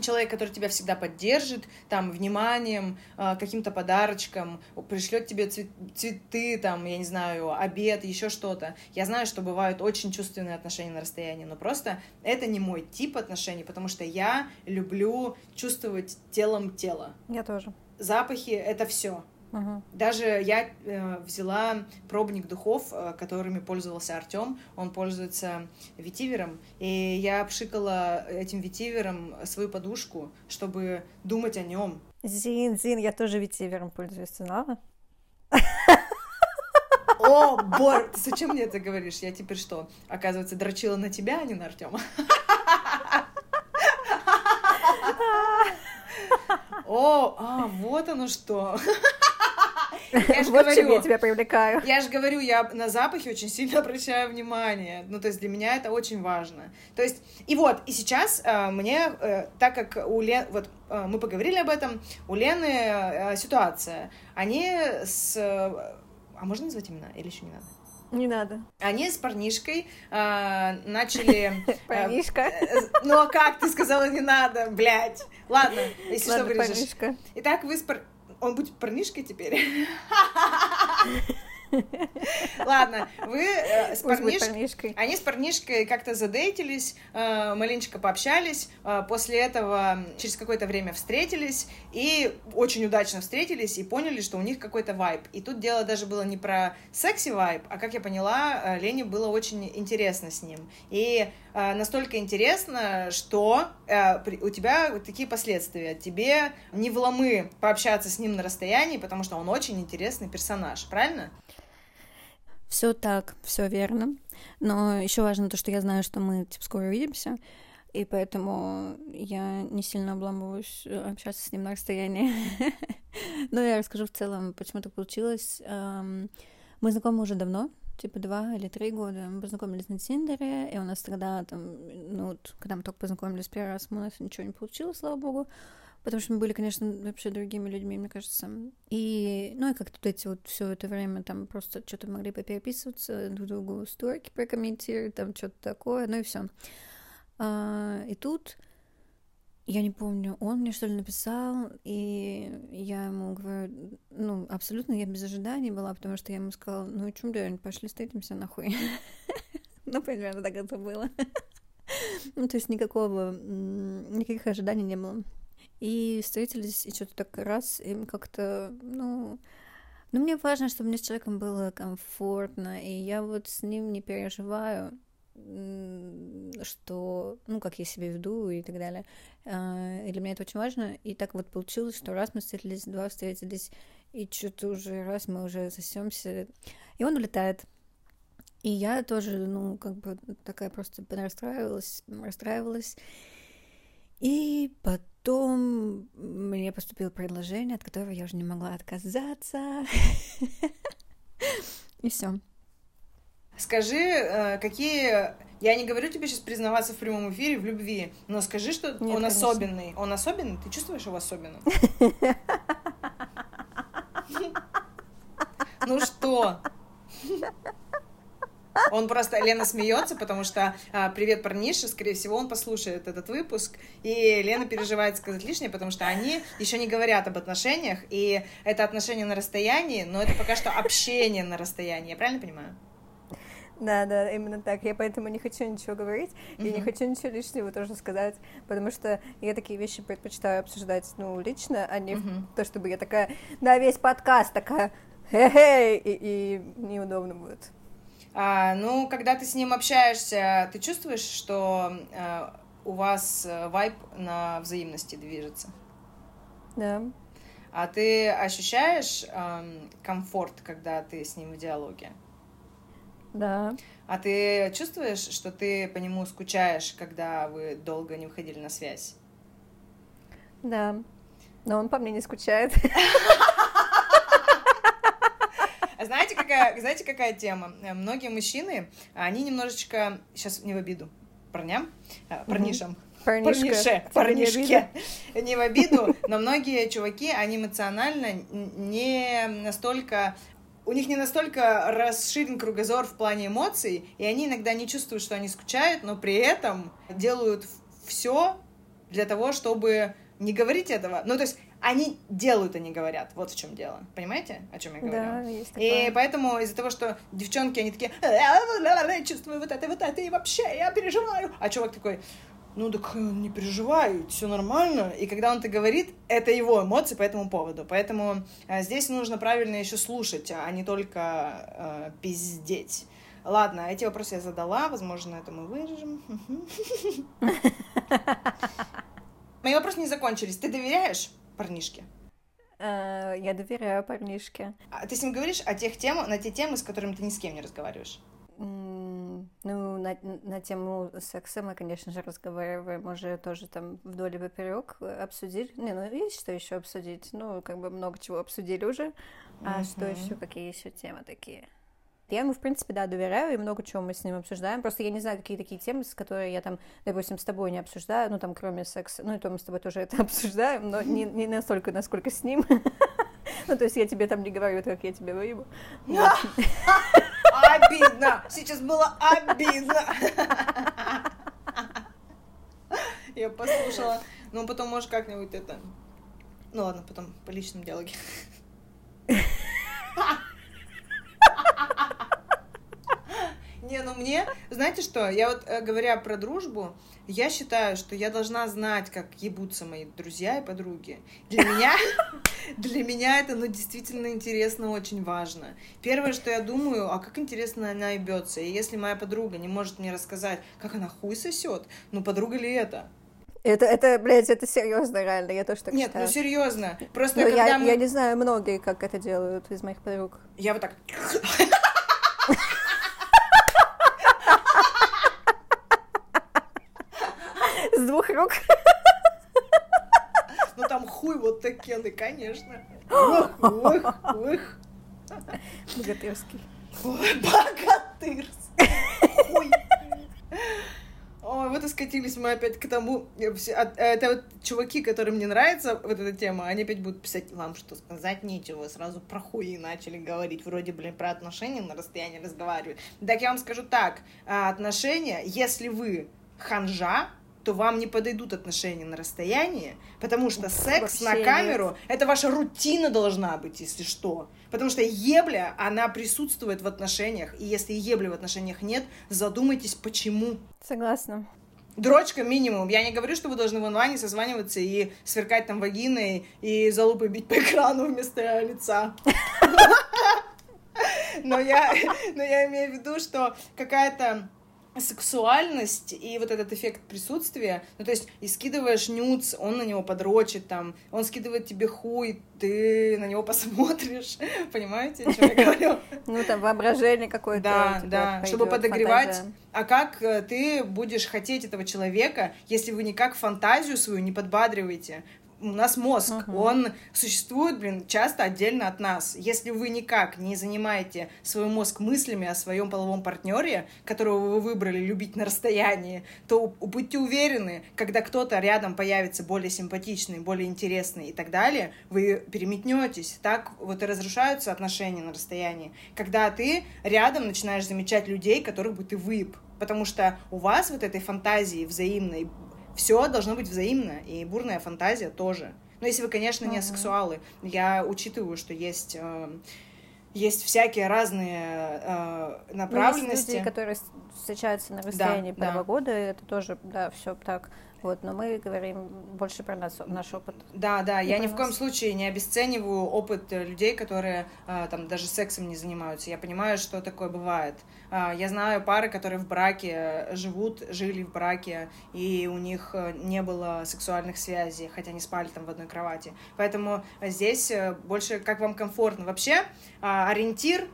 человек, который тебя всегда поддержит, там, вниманием, э, каким-то подарочком, пришлет тебе цве- цветы, там, я не знаю, обед, еще что-то. Я знаю, что бывают очень чувственные отношения на расстоянии, но просто это не мой тип отношений, потому что я люблю чувствовать телом тело. Я тоже. Запахи — это все. Мгм. Даже я э, взяла пробник духов, э, которыми пользовался Артем. Он пользуется ветивером. И я пшикала этим ветивером свою подушку, чтобы думать о нем. Зин, Зин, я тоже ветивером пользуюсь, ты знала? О, боже, ты зачем мне это говоришь? Я теперь что, оказывается, дрочила на тебя, а не на Артема? О, а, вот оно что. [laughs] Я же вот чем я говорю, тебя привлекаю. Я же говорю, я на запахи очень сильно [laughs] обращаю внимание. Ну, то есть для меня это очень важно. То есть, и вот, и сейчас э, мне, э, так как у Лен, вот э, мы поговорили об этом, у Лены э, ситуация. Они с... э, а можно назвать имена или еще не надо? Не надо. Они с парнишкой [laughs] э, начали... Парнишка. э, Ну а как ты сказала не надо, блядь? Ладно, если что Ладно, вырежешь. парнишка. Итак, вы с пар... Он будет парнишкой теперь? [laughs] Ладно, вы э, с парнишкой... Они с парнишкой как-то задейтились, э, маленечко пообщались, э, после этого через какое-то время встретились, и очень удачно встретились, и поняли, что у них какой-то вайб. И тут дело даже было не про секси-вайб, а, как я поняла, Лене было очень интересно с ним. И настолько интересно, что у тебя вот такие последствия. Тебе не вломы пообщаться с ним на расстоянии, потому что он очень интересный персонаж, правильно? Все так, все верно. Но еще важно то, что я знаю, что мы типа, скоро увидимся, и поэтому я не сильно обламываюсь э, общаться с ним на расстоянии. [laughs] Но я расскажу в целом, почему так получилось. Мы знакомы уже давно, типа два или три года. Мы познакомились на Тиндере, и у нас тогда, там, ну, когда мы только познакомились первый раз, у нас ничего не получилось, слава богу. Потому что мы были, конечно, вообще другими людьми, мне кажется. И, ну, и как тут эти вот все это время там просто что-то могли попереписываться, друг другу сторики прокомментировать, там что-то такое, ну и все. А, и тут, я не помню, он мне что ли написал, и я ему говорю, ну, абсолютно я без ожиданий была, потому что я ему сказала, ну, и чем делать, пошли встретимся нахуй. [laughs] Ну, примерно так это было. [laughs] Ну, то есть никакого, никаких ожиданий не было. И встретились, и что-то так раз, им как-то, ну, ну, мне важно, чтобы мне с человеком было комфортно, и я вот с ним не переживаю, что, ну, как я себя веду и так далее. А, И для меня это очень важно. И так вот получилось, что раз мы встретились, два встретились, и что-то уже раз мы уже засемся, и он улетает. И я тоже, ну, как бы такая просто расстраивалась, расстраивалась. И потом мне поступило предложение, от которого я уже не могла отказаться. И все. Скажи, э, какие... Я не говорю тебе сейчас признаваться в прямом эфире в любви, но скажи, что Нет, он конечно. особенный. Он особенный? Ты чувствуешь его особенным? [laughs] Ну что? Он просто, Лена смеется, потому что а, привет, парниша, скорее всего, он послушает этот выпуск, и Лена переживает сказать лишнее, потому что они еще не говорят об отношениях, и это отношения на расстоянии, но это пока что общение на расстоянии, я правильно понимаю? Да, да, именно так. Я поэтому не хочу ничего говорить, и не хочу ничего лишнего тоже сказать, потому что я такие вещи предпочитаю обсуждать, ну, лично, а не Мгм. то, чтобы я такая, на весь подкаст такая, хе-хей, и, и неудобно будет. А, ну, когда ты с ним общаешься, ты чувствуешь, что э, у вас э, вайб на взаимности движется? Да. А ты ощущаешь эм, комфорт, когда ты с ним в диалоге? Да. А ты чувствуешь, что ты по нему скучаешь, когда вы долго не выходили на связь? Да. Но он по мне не скучает. [laughs] А знаете, какая, знаете, какая тема? Э, Многие мужчины, они немножечко, сейчас не в обиду, парням, э, парнишам, парнишке, обидно? не в обиду, но многие чуваки, они эмоционально не настолько у них не настолько расширен кругозор в плане эмоций, и они иногда не чувствуют, что они скучают, но при этом делают все для того, чтобы не говорить этого. Ну, то есть они делают, не говорят. Вот в чем дело. Понимаете, о чем я говорю? Да, есть И такое. поэтому из-за того, что девчонки, они такие, я чувствую вот это, вот это, и вообще я переживаю. А чувак такой, ну так э, не переживай, все нормально. И когда он это говорит, это его эмоции по этому поводу. Поэтому э, здесь нужно правильно еще слушать, а не только э, пиздеть. Ладно, эти вопросы я задала, возможно, это мы вырежем. [laughs] Мои вопросы не закончились. Ты доверяешь парнишке? А, Я доверяю парнишке. А ты с ним говоришь о тех темах, на те темы, с которыми ты ни с кем не разговариваешь? Ну, на, на тему секса мы, конечно же, разговариваем уже тоже там вдоль и поперек обсудили. Не, ну есть что еще обсудить. Ну, как бы много чего обсудили уже. А что Мгм. еще, какие еще темы такие? Я ему, в принципе, да, доверяю, и много чего мы с ним обсуждаем. Просто я не знаю, какие такие темы, с которые я там, допустим, с тобой не обсуждаю, ну, там, кроме секса. Ну, и то мы с тобой тоже это [laughs] обсуждаем, но не, не настолько, насколько с ним. [laughs] Ну, то есть я тебе там не говорю, как я тебе выебу. [laughs] Обидно! Сейчас было обидно! Я послушала. Ну, потом, может, как-нибудь это... Ну, ладно, потом по личным диалоге. Не, ну мне, знаете что, я вот, э, говоря про дружбу, я считаю, что я должна знать, как ебутся мои друзья и подруги. Для меня, [laughs] для меня это, ну, действительно интересно, очень важно. Первое, что я думаю, а как интересно она ебется. И если моя подруга не может мне рассказать, как она хуй сосет, ну, подруга ли это? Это, это, блядь, это серьезно, реально, я тоже так Нет, считаю. ну, серьезно. Просто Но когда я, мы... я не знаю, многие как это делают из моих подруг. Я вот так... [laughs] Рук. Ну, там хуй вот такенный, конечно. Ух, ух, ух. Богатырский. Ой, богатырский. Хуй. Ой, вот и скатились мы опять к тому. э, а- Это вот чуваки, которым не нравится вот эта тема, они опять будут писать, вам что сказать нечего, сразу про хуи начали говорить, вроде, блин, про отношения на расстоянии разговаривают. Так я вам скажу так, а, отношения, если вы ханжа, то вам не подойдут отношения на расстоянии, потому что секс Вообще на нет. камеру это ваша рутина должна быть, если что. Потому что ебля, она присутствует в отношениях, и если ебли в отношениях нет, задумайтесь, почему. Согласна. Дрочка минимум. Я не говорю, что вы должны в онлайне созваниваться и сверкать там вагиной и залупой бить по экрану вместо лица. [laughs] Но я, но я имею в виду, что какая-то сексуальность и вот этот эффект присутствия, ну, то есть, и скидываешь нюц, он на него подрочит, там, он скидывает тебе хуй, ты на него [laughs] посмотришь, понимаете, что я говорю? [laughs] Ну, там воображение какое-то. Да, да, чтобы подогревать. А как э, ты будешь хотеть этого человека, если вы никак фантазию свою не подбадриваете? У нас мозг, Мгм. он существует, блин, часто отдельно от нас. Если вы никак не занимаете свой мозг мыслями о своем половом партнере, которого вы выбрали любить на расстоянии, то будьте уверены, когда кто-то рядом появится более симпатичный, более интересный и так далее, вы переметнетесь. Так вот и разрушаются отношения на расстоянии. Когда ты рядом начинаешь замечать людей, которых бы ты выеб. Потому что у вас вот этой фантазии взаимной все должно быть взаимно, и бурная фантазия тоже. Но если вы, конечно, не сексуалы, я учитываю, что есть, э, есть всякие разные э, Ну, направленности. есть люди, которые встречаются на расстоянии да. два года, и это тоже, да, все так. Вот, но мы говорим больше про нас, наш опыт. Да, да, я про ни в коем нас. случае не обесцениваю опыт э, людей, которые э, там даже сексом не занимаются. Я понимаю, что такое бывает. А, Я знаю пары, которые в браке э, живут, жили в браке, и у них не было сексуальных связей, хотя они спали там в одной кровати. Поэтому здесь больше как вам комфортно. Вообще а, ориентир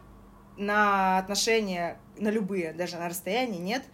на отношения, на любые, даже на расстоянии нет.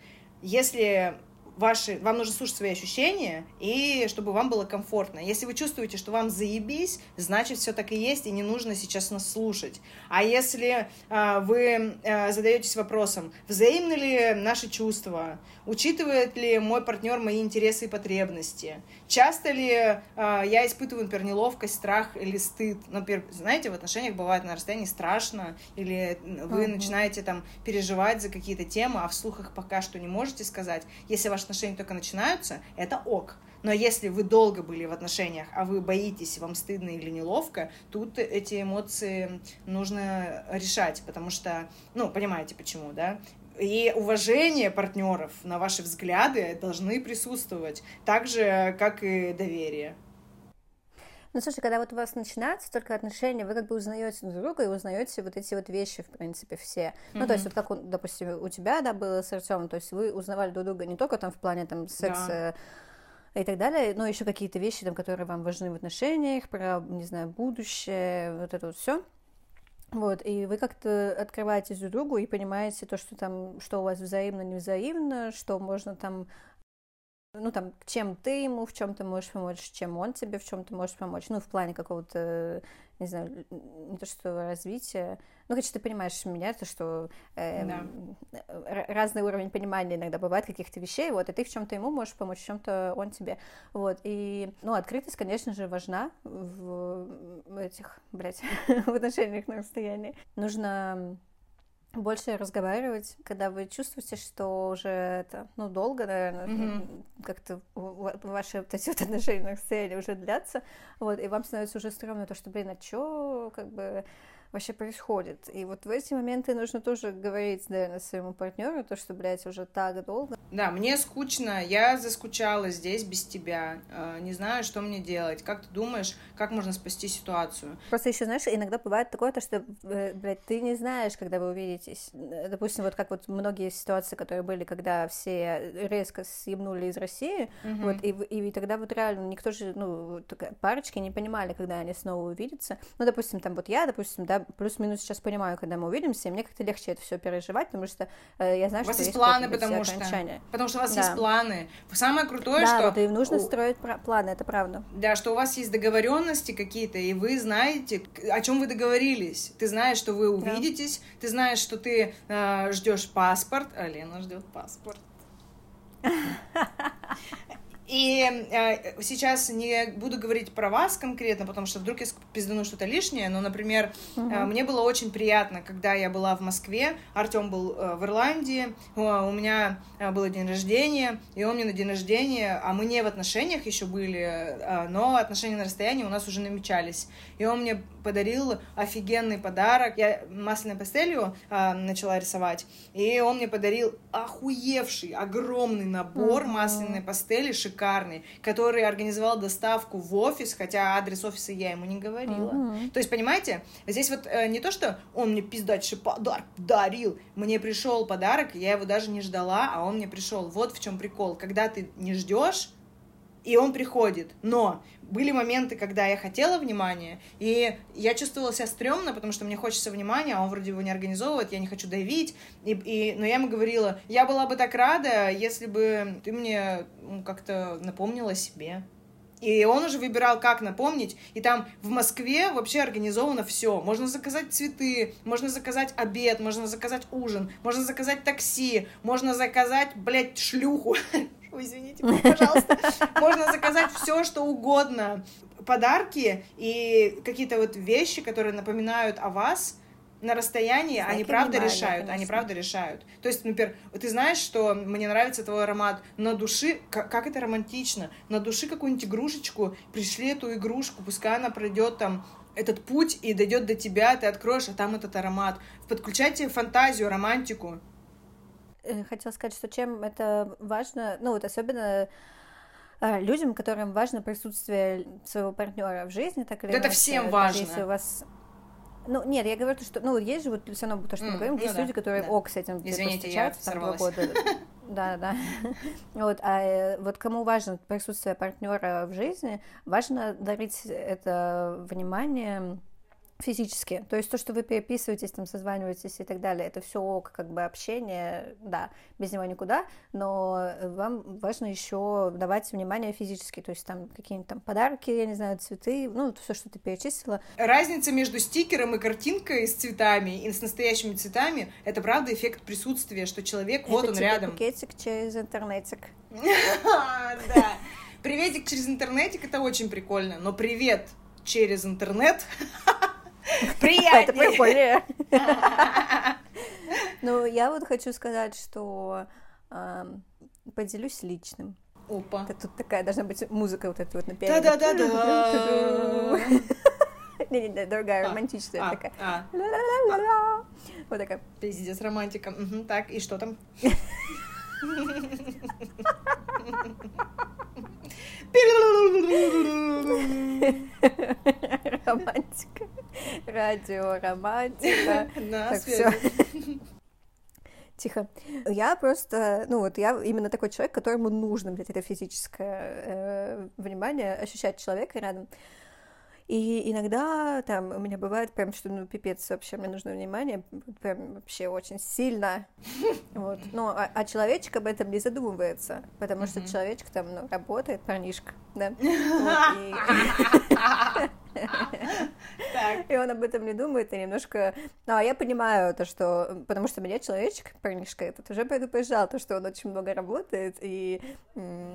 Если ваши, вам нужно слушать свои ощущения, и чтобы вам было комфортно. Если вы чувствуете, что вам заебись, значит, все так и есть, и не нужно сейчас нас слушать. А если а, вы а, задаетесь вопросом, взаимны ли наши чувства, учитывает ли мой партнер мои интересы и потребности, часто ли а, я испытываю, например, неловкость, страх или стыд. Например, знаете, в отношениях бывает на расстоянии страшно, или вы Мгм. начинаете там переживать за какие-то темы, а вслух их пока что не можете сказать. Если ваши отношения только начинаются, это ок. Но если вы долго были в отношениях, а вы боитесь, вам стыдно или неловко, тут эти эмоции нужно решать, потому что, ну, понимаете почему, да? И уважение партнеров на ваши взгляды должны присутствовать, так же, как и доверие. Ну, слушай, когда вот у вас начинаются только отношения, вы как бы узнаете друг друга и узнаете вот эти вот вещи, в принципе, все. Ну, то есть, вот как, допустим, у тебя, да, было с Артемом, то есть вы узнавали друг друга не только там в плане там секса и так далее, но еще какие-то вещи, там, которые вам важны в отношениях, про, не знаю, будущее, вот это вот все. Вот, и вы как-то открываетесь друг другу и понимаете то, что там, что у вас взаимно, не взаимно, что можно там ну, там, чем ты ему в чем ты можешь помочь, чем он тебе в чем ты можешь помочь, ну, в плане какого-то, не знаю, не то что развития, ну, короче, ты понимаешь меня, то, что эм, р- разный уровень понимания иногда бывает каких-то вещей, вот, и ты в чем-то ему можешь помочь, в чем-то он тебе, вот, и, ну, открытость, конечно же, важна в этих, блядь, [laughs] в отношениях на расстоянии. Нужно больше разговаривать, когда вы чувствуете, что уже это, ну, долго, наверное, Мгм. как-то ваши вот эти вот отношения на расстоянии уже длятся, вот, и вам становится уже стрёмно то, что, блин, а чё, как бы, вообще происходит? И вот в эти моменты нужно тоже говорить, наверное, своему партнеру, то, что, блядь, уже так долго. Да, мне скучно, я заскучала здесь без тебя, э, не знаю, что мне делать. Как ты думаешь, как можно спасти ситуацию? Просто еще, знаешь, иногда бывает такое, то, что, э, блядь, ты не знаешь, когда вы увидитесь. Э, Допустим, вот как вот многие ситуации, которые были, когда все резко съебнули из России, Мгм. вот, и, и тогда вот реально никто же, ну, парочки не понимали, когда они снова увидятся. Ну, допустим, там вот я, допустим, да, плюс-минус сейчас понимаю, когда мы увидимся, и мне как-то легче это все переживать, потому что э, я знаю, У вас что есть есть планы, потому что... Потому что у вас Да. есть планы. Самое крутое, Да, что... вот и нужно у- строить планы, это правда. Да, что у вас есть договоренности какие-то, и вы знаете, о чем вы договорились. Ты знаешь, что вы увидитесь, ты знаешь, что ты э, ждешь паспорт, а Лена ждет паспорт. [laughs] И э, сейчас не буду говорить про вас конкретно, потому что вдруг я пиздану что-то лишнее, но, например, угу. э, мне было очень приятно, когда я была в Москве, Артем был э, в Ирландии, э, у меня э, было день рождения, и он мне на день рождения, а мы не в отношениях еще были, э, но отношения на расстоянии у нас уже намечались, и он мне подарил офигенный подарок, я масляной пастелью э, начала рисовать, и он мне подарил охуевший, огромный набор угу. масляной пастели, шикарный, который организовал доставку в офис, хотя адрес офиса я ему не говорила. Mm-hmm. То есть, понимаете, здесь вот э, не то, что он мне пиздачий подарок дарил, мне пришел подарок, я его даже не ждала, а он мне пришел. Вот в чем прикол. Когда ты не ждешь, и он приходит. Но были моменты, когда я хотела внимания, и я чувствовала себя стрёмно, потому что мне хочется внимания, а он вроде его не организовывает, я не хочу давить, и, и, но я ему говорила, я была бы так рада, если бы ты мне ну, как-то напомнила себе. И он уже выбирал, как напомнить. И там в Москве вообще организовано все. Можно заказать цветы, можно заказать обед, можно заказать ужин, можно заказать такси, можно заказать, блядь, шлюху. [laughs] Ой, извините, [laughs] пожалуйста. Можно заказать все, что угодно. Подарки и какие-то вот вещи, которые напоминают о вас, на расстоянии Знаки они правда решают, конечно. они правда решают. То есть, например, ты знаешь, что мне нравится твой аромат на души, как, как это романтично, на души какую-нибудь игрушечку, пришли эту игрушку, пускай она пройдет там этот путь и дойдет до тебя, ты откроешь, а там этот аромат. Подключайте фантазию, романтику. Э, хотела сказать, что чем это важно, ну вот особенно э, людям, которым важно присутствие своего партнера в жизни, так или иначе. Это всем важно. Если у вас ну, нет, я говорю, что, ну, есть же вот все равно то, что мы говорим, ну, есть да, люди, которые да. ок с этим Извините, встречаются, там, два года. [laughs] Да, да. Вот, а э, вот кому важно присутствие партнера в жизни, важно дарить это внимание физически. То есть то, что вы переписываетесь, там, созваниваетесь и так далее, это все как бы общение, да, без него никуда, но вам важно еще давать внимание физически, то есть там какие-нибудь там подарки, я не знаю, цветы, ну, все, что ты перечислила. Разница между стикером и картинкой с цветами и с настоящими цветами, это правда эффект присутствия, что человек, вот он рядом. пакетик через интернетик. [laughs] Да. Приветик через интернетик, это очень прикольно, но привет через интернет Приятнее. Это прикольнее. [laughs] Ну, я вот хочу сказать, что поделюсь личным. Опа. Это тут такая должна быть музыка вот эта вот на Да-да-да-да. [laughs] Не-не-не, другая, а, романтичная а, такая. А. Вот такая. Пиздец, романтика. Так, и что там? [laughs] Романтика. Радио, романтика. На связи. Тихо. Я просто, ну вот я именно такой человек, которому нужно, блядь, это физическое э, внимание, ощущать человека рядом. И иногда там у меня бывает прям, что ну пипец, вообще мне нужно внимание, прям вообще очень сильно. [laughs] Вот. Ну, а, а человечек об этом не задумывается, потому что человечек там ну, работает, парнишка, да. [laughs] И он об этом не думает, и немножко... Ну, а я понимаю то, что... Потому что меня человечек, парнишка этот, уже предупреждал, то, что он очень много работает, и...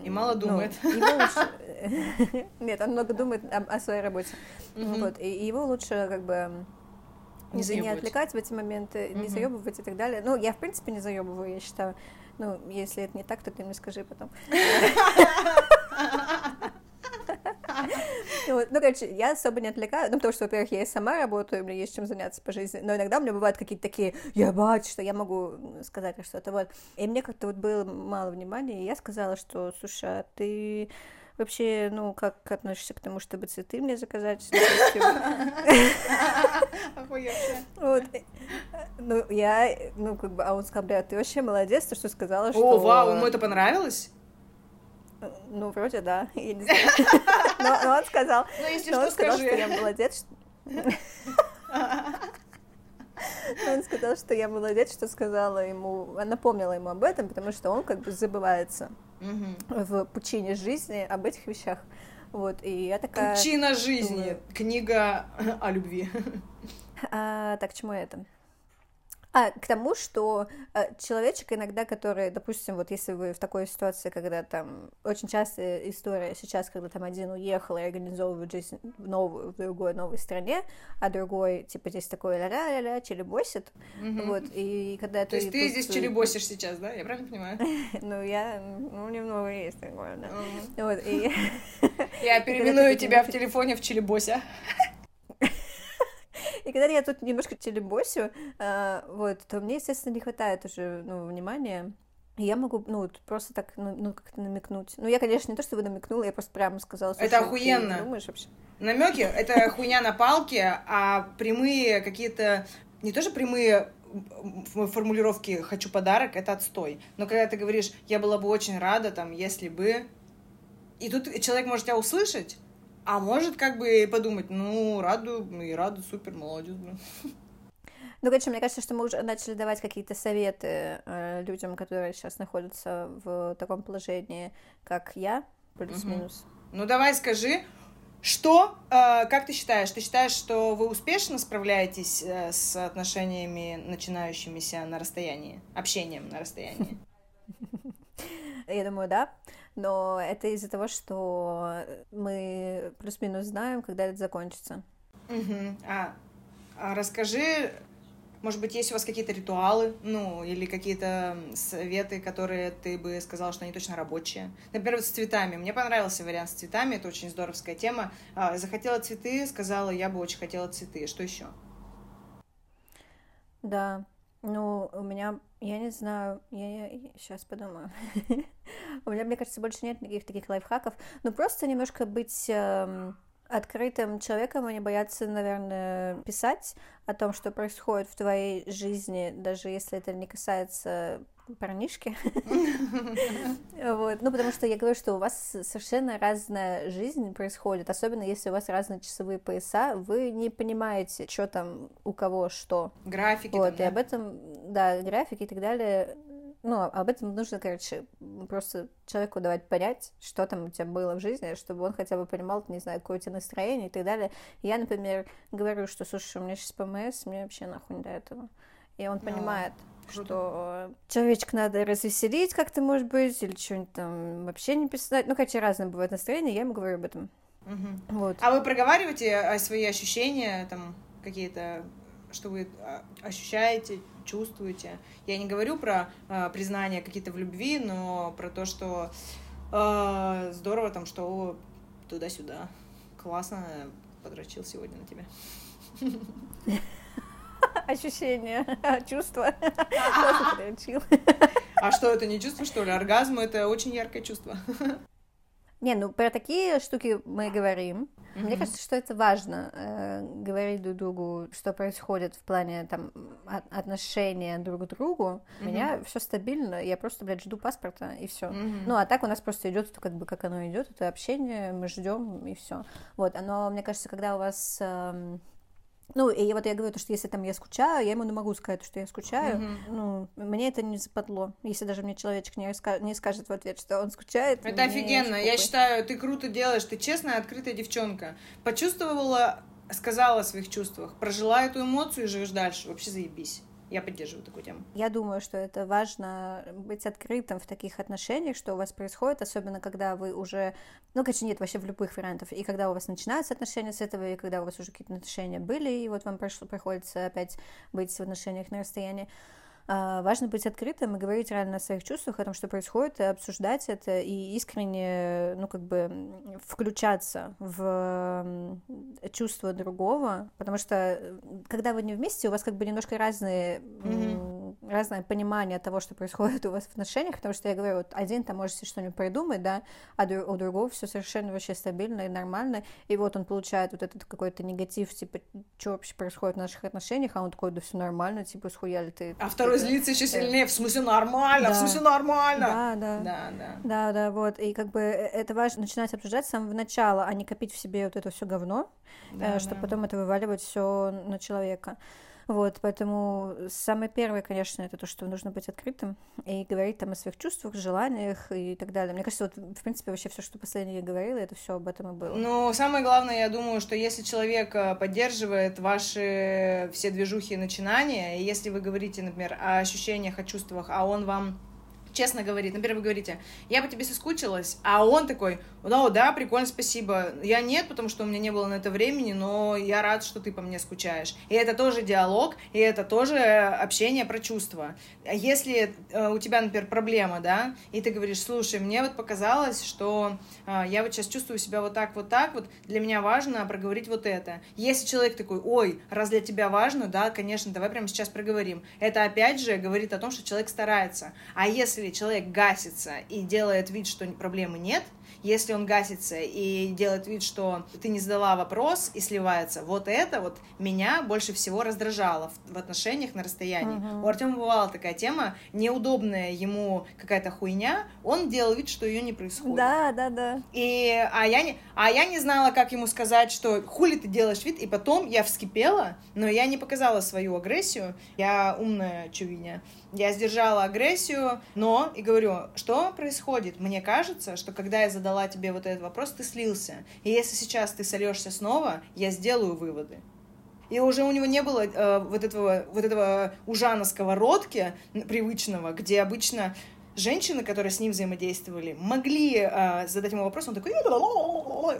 И мало ну, думает. [laughs] Нет, он много думает о своей работе. Вот, и его лучше как бы не, не отвлекать в эти моменты, не заебывать и так далее. Ну, я, в принципе, не заебываю, я считаю. Ну, если это не так, то ты мне скажи потом. [laughs] Ну, ну, короче, я особо не отвлекаю, ну, потому что, во-первых, я и сама работаю, мне есть чем заняться по жизни, но иногда у меня бывают какие-то такие, я бать, что я могу сказать что-то, вот. И мне как-то вот было мало внимания, и я сказала, что, слушай, а ты вообще, ну, как относишься к тому, чтобы цветы мне заказать? Вот. Ну, я, ну, как бы, а он сказал, бля, ты вообще молодец, ты что сказала, что... О, вау, ему это понравилось? Ну, вроде да, [laughs] я не знаю. Но, но он сказал, ну, если что, он сказал, скажи. что я молодец. Но [laughs] он сказал, что я молодец, что сказала ему, напомнила ему об этом, потому что он как бы забывается в пучине жизни об этих вещах. Вот, и я такая... Пучина жизни. Думаю... Книга о любви. А, так, чему это? А, к тому, что э, человечек иногда, который, допустим, вот если вы в такой ситуации, когда там очень частая история сейчас, когда там один уехал и организовывает жизнь в новую, в другой новой стране, а другой, типа, здесь такой ля-ля-ля, челебосит, Мгм. вот, и когда То есть ты... ты тут- здесь челебосишь сейчас, да? Я правильно понимаю? [laughs] Ну, я, ну, немного есть такое, да. Вот, и... Я [laughs] ты переименую тебя в телефоне в челебося. И когда я тут немножко телебосю, а, вот, то мне, естественно, не хватает уже, ну, внимания. И я могу, ну, просто так, ну, ну, как-то намекнуть. Ну, я, конечно, не то чтобы намекнула, я просто прямо сказала, Это «Слушай, ты охуенно. думаешь вообще? Намеки это хуйня на палке, а прямые какие-то не тоже прямые формулировки «хочу подарок» — это отстой. Но когда ты говоришь «я была бы очень рада, там, если бы...» И тут человек может тебя услышать, а может как бы и подумать «ну, раду, ну и рада, супер, молодец, блин». Ну, короче, мне кажется, что мы уже начали давать какие-то советы э, людям, которые сейчас находятся в таком положении, как я, плюс-минус. Ну, давай скажи, что, э, как ты считаешь? Ты считаешь, что вы успешно справляетесь э, с отношениями, начинающимися на расстоянии, общением на расстоянии? [laughs] Я думаю, да. Но это из-за того, что мы плюс-минус знаем, когда это закончится. Мгм. А, а расскажи, может быть, есть у вас какие-то ритуалы, ну, или какие-то советы, которые ты бы сказала, что они точно рабочие? Например, вот с цветами. Мне понравился вариант с цветами, это очень здоровская тема. А, захотела цветы, сказала, я бы очень хотела цветы. Что еще? Да, ну, у меня, я не знаю, я, сейчас подумаю. [laughs] У меня, мне кажется, больше нет никаких таких лайфхаков. Ну, просто немножко быть эм, открытым человеком и не бояться, наверное, писать о том, что происходит в твоей жизни, даже если это не касается парнишки. [laughs] Вот. Ну, потому что я говорю, что у вас совершенно разная жизнь происходит, особенно если у вас разные часовые пояса, вы не понимаете, что там у кого что. Графики Вот, там, и да? об этом, да, графики и так далее. Ну, об этом нужно, короче, просто человеку давать понять, что там у тебя было в жизни, чтобы он хотя бы понимал, не знаю, какое у тебя настроение и так далее. Я, например, говорю, что, слушай, у меня сейчас ПМС, мне вообще нахуй не до этого. И он понимает, круто. что человечек надо развеселить как-то, может быть, или что-нибудь там вообще не писать. Ну, короче, разные бывают настроения, я ему говорю об этом. Мгм. Вот. А вы проговариваете о свои ощущения, там, какие-то, что вы а, ощущаете, чувствуете? Я не говорю про а, признание какие-то в любви, но про то, что а, здорово там, что туда-сюда. Классно подрочил сегодня на тебя. Классно подрочил. А что, это не чувство, что ли? Оргазм — это очень яркое чувство. [laughs] Не, ну про такие штуки мы говорим. Мне Мгм. кажется, что это важно э, говорить друг другу, что происходит в плане там от- отношения друг к другу. У меня все стабильно, я просто, блядь, жду паспорта и все. Мгм. Ну, а так у нас просто идет как бы как оно идет, это общение, мы ждем и все. Вот, но мне кажется, когда у вас эм, ну, и вот я говорю, то, что если там я скучаю, я ему не могу сказать, что я скучаю. Мгм. Ну, мне это не западло. Если даже мне человечек не, раска- не скажет в ответ, что он скучает. Это офигенно. Я считаю, ты круто делаешь, ты честная, открытая девчонка. Почувствовала, сказала о своих чувствах, прожила эту эмоцию и живешь дальше. Вообще заебись. Я поддерживаю такую тему. Я думаю, что это важно быть открытым в таких отношениях, что у вас происходит, особенно когда вы уже, ну, короче, нет, вообще в любых вариантах, и когда у вас начинаются отношения с этого, и когда у вас уже какие-то отношения были, и вот вам пришло, приходится опять быть в отношениях на расстоянии. А, Важно быть открытым и говорить реально о своих чувствах, о том, что происходит, и обсуждать это, и искренне, ну, как бы включаться в м, чувства другого, потому что э, когда вы не вместе, у вас как бы немножко разные, м, разное понимание того, что происходит у вас в отношениях, потому что я говорю, вот один там может что-нибудь придумать, да, а у другого все совершенно вообще стабильно и нормально, и вот он получает вот этот какой-то негатив, типа, что вообще происходит в наших отношениях, а он такой, да все нормально, типа, схуяли ты. А второй типа, злится еще сильнее. В смысле нормально, в Да. смысле нормально. Да, да. Да, да. Да, да, вот. И как бы э, это важно начинать обсуждать с самого начала, а не копить в себе вот это все говно, Да, чтобы да. потом это вываливать все на человека. Вот, поэтому самое первое, конечно, это то, что нужно быть открытым и говорить там о своих чувствах, желаниях и так далее. Мне кажется, вот, в принципе, вообще все, что последнее я говорила, это все об этом и было. Ну, самое главное, я думаю, что если человек э, поддерживает ваши все движухи и начинания, и если вы говорите, например, о ощущениях, о чувствах, а он вам честно говорит, например, вы говорите, я по тебе соскучилась, а он такой, ну да, прикольно, спасибо. Я нет, потому что у меня не было на это времени, но я рад, что ты по мне скучаешь. И это тоже диалог, и это тоже общение про чувства. А если э, у тебя, например, проблема, да, и ты говоришь, слушай, мне вот показалось, что э, я вот сейчас чувствую себя вот так, вот так, вот для меня важно проговорить вот это. Если человек такой, ой, раз для тебя важно, да, конечно, давай прямо сейчас проговорим. Это опять же говорит о том, что человек старается. А если человек гасится и делает вид, что проблемы нет, если он гасится и делает вид, что ты не задала вопрос и сливается, вот это вот меня больше всего раздражало в, в отношениях на расстоянии. Uh-huh. У Артема бывала такая тема, неудобная ему какая-то хуйня, он делал вид, что ее не происходит. Да, да, да. И, а, я не, а я не знала, как ему сказать, что хули ты делаешь вид, и потом я вскипела, но я не показала свою агрессию, я умная чувиня. Я сдержала агрессию, но и говорю, что происходит? Мне кажется, что когда я задала тебе вот этот вопрос, ты слился. И если сейчас ты сольешься снова, я сделаю выводы. И уже у него не было э, вот, этого, вот этого ужа на сковородке привычного, где обычно женщины, которые с ним взаимодействовали, могли э, задать ему вопрос, он такой,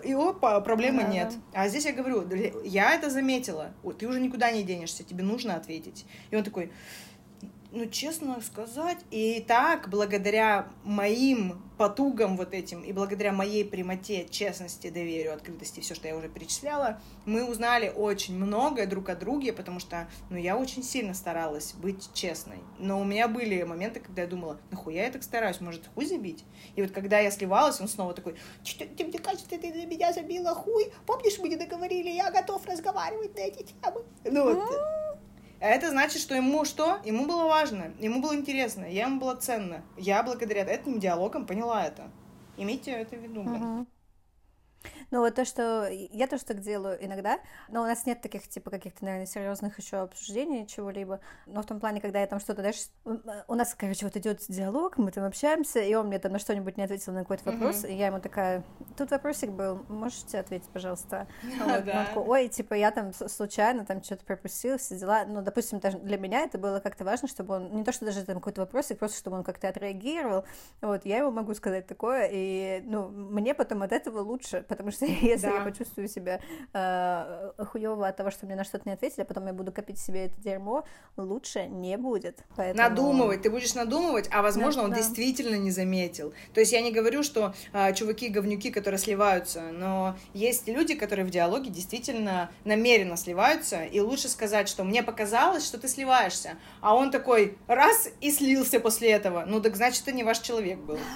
и опа, проблемы да, нет. Да. А здесь я говорю, я это заметила, ты уже никуда не денешься, тебе нужно ответить. И он такой, ну, честно сказать, и так, благодаря моим потугам вот этим, и благодаря моей прямоте, честности, доверию, открытости, все, что я уже перечисляла, мы узнали очень многое друг о друге, потому что, ну, я очень сильно старалась быть честной. Но у меня были моменты, когда я думала, нахуя я так стараюсь, может, хуй забить? И вот когда я сливалась, он снова такой, тебе кажется, ты для меня забила хуй? Помнишь, мы не договорили, я готов разговаривать на эти темы? Ну, вот, а это значит, что ему что? Ему было важно, ему было интересно, я ему была ценна. Я благодаря этим диалогам поняла это. Имейте это в виду. Угу. Ну, вот то, что я тоже так делаю иногда, но у нас нет таких, типа, каких-то, наверное, серьезных еще обсуждений чего-либо. Но в том плане, когда я там что-то, знаешь, у нас, короче, вот идет диалог, мы там общаемся, и он мне там на что-нибудь не ответил на какой-то вопрос, mm-hmm. и я ему такая, тут вопросик был, можете ответить, пожалуйста? [laughs] Вот, да. такой, Ой, типа, я там случайно там что-то пропустила, все дела. Ну, допустим, даже для меня это было как-то важно, чтобы он, не то, что даже там какой-то вопросик, просто чтобы он как-то отреагировал. Вот, я ему могу сказать такое, и, ну, мне потом от этого лучше, потому что [laughs] если да. я почувствую себя э, хуево от того, что мне на что-то не ответили, а потом я буду копить себе это дерьмо, лучше не будет. Поэтому... Надумывать, ты будешь надумывать, а возможно, да, он да. действительно не заметил. То есть я не говорю, что э, чуваки говнюки, которые сливаются, но есть люди, которые в диалоге действительно намеренно сливаются, и лучше сказать, что мне показалось, что ты сливаешься, а он такой раз и слился после этого. Ну так значит, это не ваш человек был. [laughs]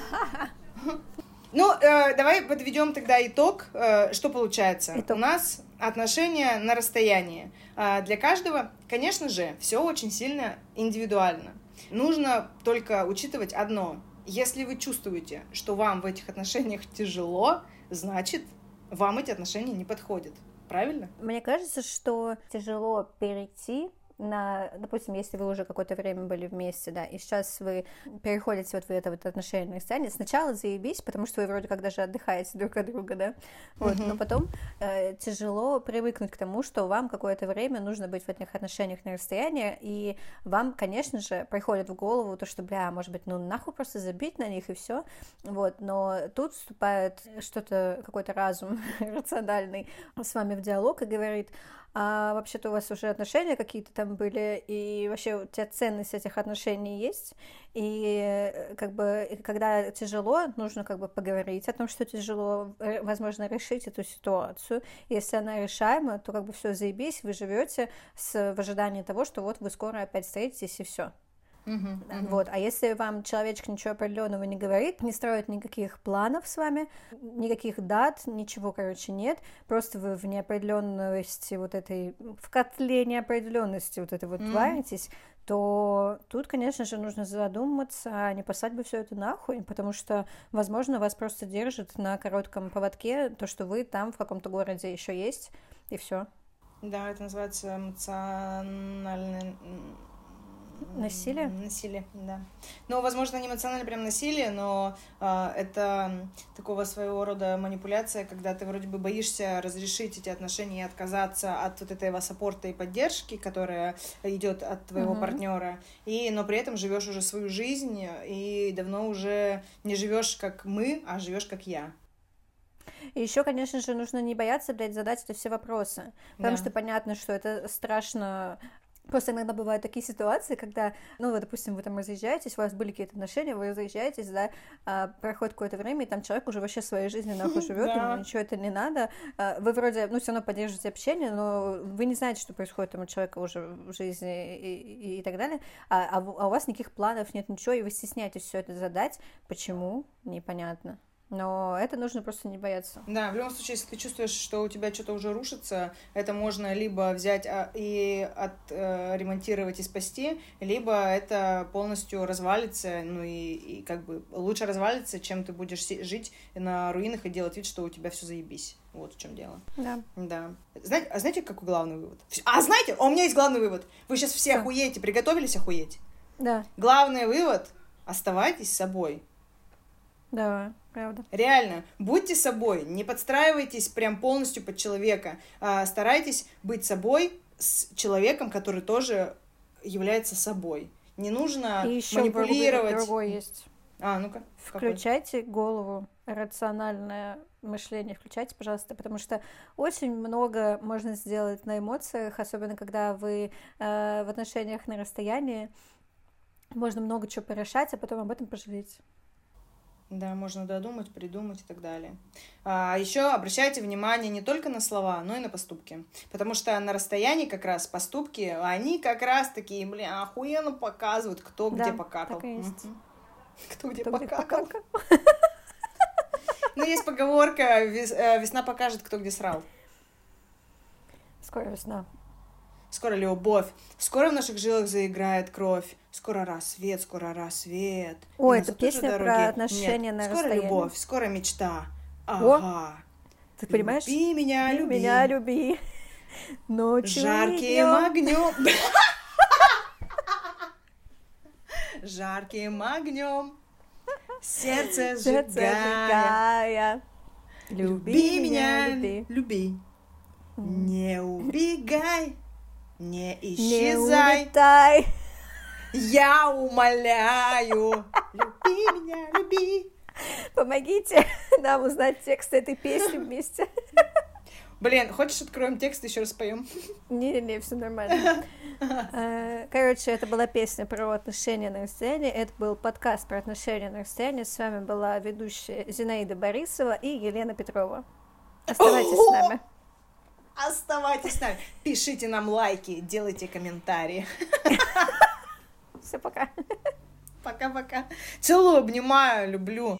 [laughs] Ну, э, давай подведем тогда итог. Э, что получается? Итог. У нас отношения на расстоянии. Э, для каждого, конечно же, все очень сильно индивидуально. Нужно только учитывать одно. Если вы чувствуете, что вам в этих отношениях тяжело, значит, вам эти отношения не подходят. Правильно? Мне кажется, что тяжело перейти на, допустим, если вы уже какое-то время были вместе, да, и сейчас вы переходите вот в это вот отношение состояние, сначала заебись, потому что вы вроде как даже отдыхаете друг от друга, да, вот, mm-hmm. но потом э, тяжело привыкнуть к тому, что вам какое-то время нужно быть в этих отношениях на расстоянии, и вам, конечно же, приходит в голову то, что, бля, может быть, ну нахуй просто забить на них и все, вот, но тут вступает что-то, какой-то разум [laughs] рациональный с вами в диалог и говорит, а вообще-то у вас уже отношения какие-то там были, и вообще у тебя ценность этих отношений есть, и как бы когда тяжело, нужно как бы поговорить о том, что тяжело, э, возможно, решить эту ситуацию. Если она решаема, то как бы все заебись, вы живете с в ожидании того, что вот вы скоро опять встретитесь и все. Uh-huh, uh-huh. Вот. А если вам человечек ничего определенного не говорит, не строит никаких планов с вами, никаких дат, ничего, короче, нет, просто вы в неопределенности вот этой, в котле неопределенности вот этой вот uh-huh. варитесь, то тут, конечно же, нужно задуматься, а не послать бы все это нахуй, потому что, возможно, вас просто держит на коротком поводке то, что вы там в каком-то городе еще есть, и все. Да, это называется эмоциональное... Насилие? Насилие, да. Ну, возможно, не эмоциональное прям насилие, но а, это такого своего рода манипуляция, когда ты вроде бы боишься разрешить эти отношения и отказаться от вот этого саппорта и поддержки, которая идет от твоего Мгм. партнера, и но при этом живешь уже свою жизнь и давно уже не живешь как мы, а живешь как я. И еще, конечно же, нужно не бояться, блядь, задать это все вопросы. Потому Да. что понятно, что это страшно. Просто иногда бывают такие ситуации, когда, ну, вы, допустим, вы там разъезжаетесь, у вас были какие-то отношения, вы разъезжаетесь, да, а, проходит какое-то время, и там человек уже вообще своей жизнью нахуй [laughs] живет, ему ничего это не надо. А, Вы вроде, ну, все равно поддерживаете общение, но вы не знаете, что происходит там у человека уже в жизни и, и- и так далее, а, а а у вас никаких планов нет, ничего, и вы стесняетесь все это задать. Почему? Непонятно. Но это нужно просто не бояться. Да, в любом случае, если ты чувствуешь, что у тебя что-то уже рушится, это можно либо взять а, и отремонтировать и спасти, либо это полностью развалится, ну и, и как бы лучше развалится, чем ты будешь жить на руинах и делать вид, что у тебя все заебись. Вот в чем дело. Да. Да. Знаете, а знаете, какой главный вывод? А знаете, а у меня есть главный вывод. Вы сейчас все Что? охуеете, приготовились охуеть. Да, Главный вывод — оставайтесь собой. да, правда. Реально, будьте собой, не подстраивайтесь прям полностью под человека. А, старайтесь быть собой с человеком, который тоже является собой. Не нужно И еще манипулировать. другое есть. А, ну-ка. какой? Включайте голову, рациональное мышление включайте, пожалуйста, потому что очень много можно сделать на эмоциях, особенно когда вы э, в отношениях на расстоянии. Можно много чего порешать, а потом об этом пожалеть. Да, можно додумать, придумать и так далее. А еще обращайте внимание не только на слова, но и на поступки. Потому что на расстоянии как раз поступки, они как раз такие, бля, охуенно показывают, кто Да, где покакал. так и есть. Кто где Кто где покакал. Ну, есть поговорка, «Вес- э, весна покажет, кто где срал. Скоро весна. Скоро любовь, скоро в наших жилах заиграет кровь, скоро рассвет, скоро рассвет. И это песня про отношения Нет, на скоро расстоянии. любовь, скоро мечта. О, Ага. Ты понимаешь? Люби меня, люби. Меня люби. Ночью Жарким огнем. [laughs] Жарким огнем. Сердце сжигая. Люби меня, люби. Не убегай, не Не исчезай. улетай. Я умоляю. Люби меня, люби. Помогите нам узнать текст этой песни вместе. Блин, хочешь откроем текст еще раз поем? Не-не-не, все нормально. Э, Короче, это была песня про отношения на расстоянии. Это был подкаст про отношения на расстоянии. С вами была ведущая Зинаида Борисова и Елена Петрова. Оставайтесь с нами. Оставайтесь с нами. Пишите нам лайки, делайте комментарии. Все, пока. Пока-пока. Целую, обнимаю, люблю.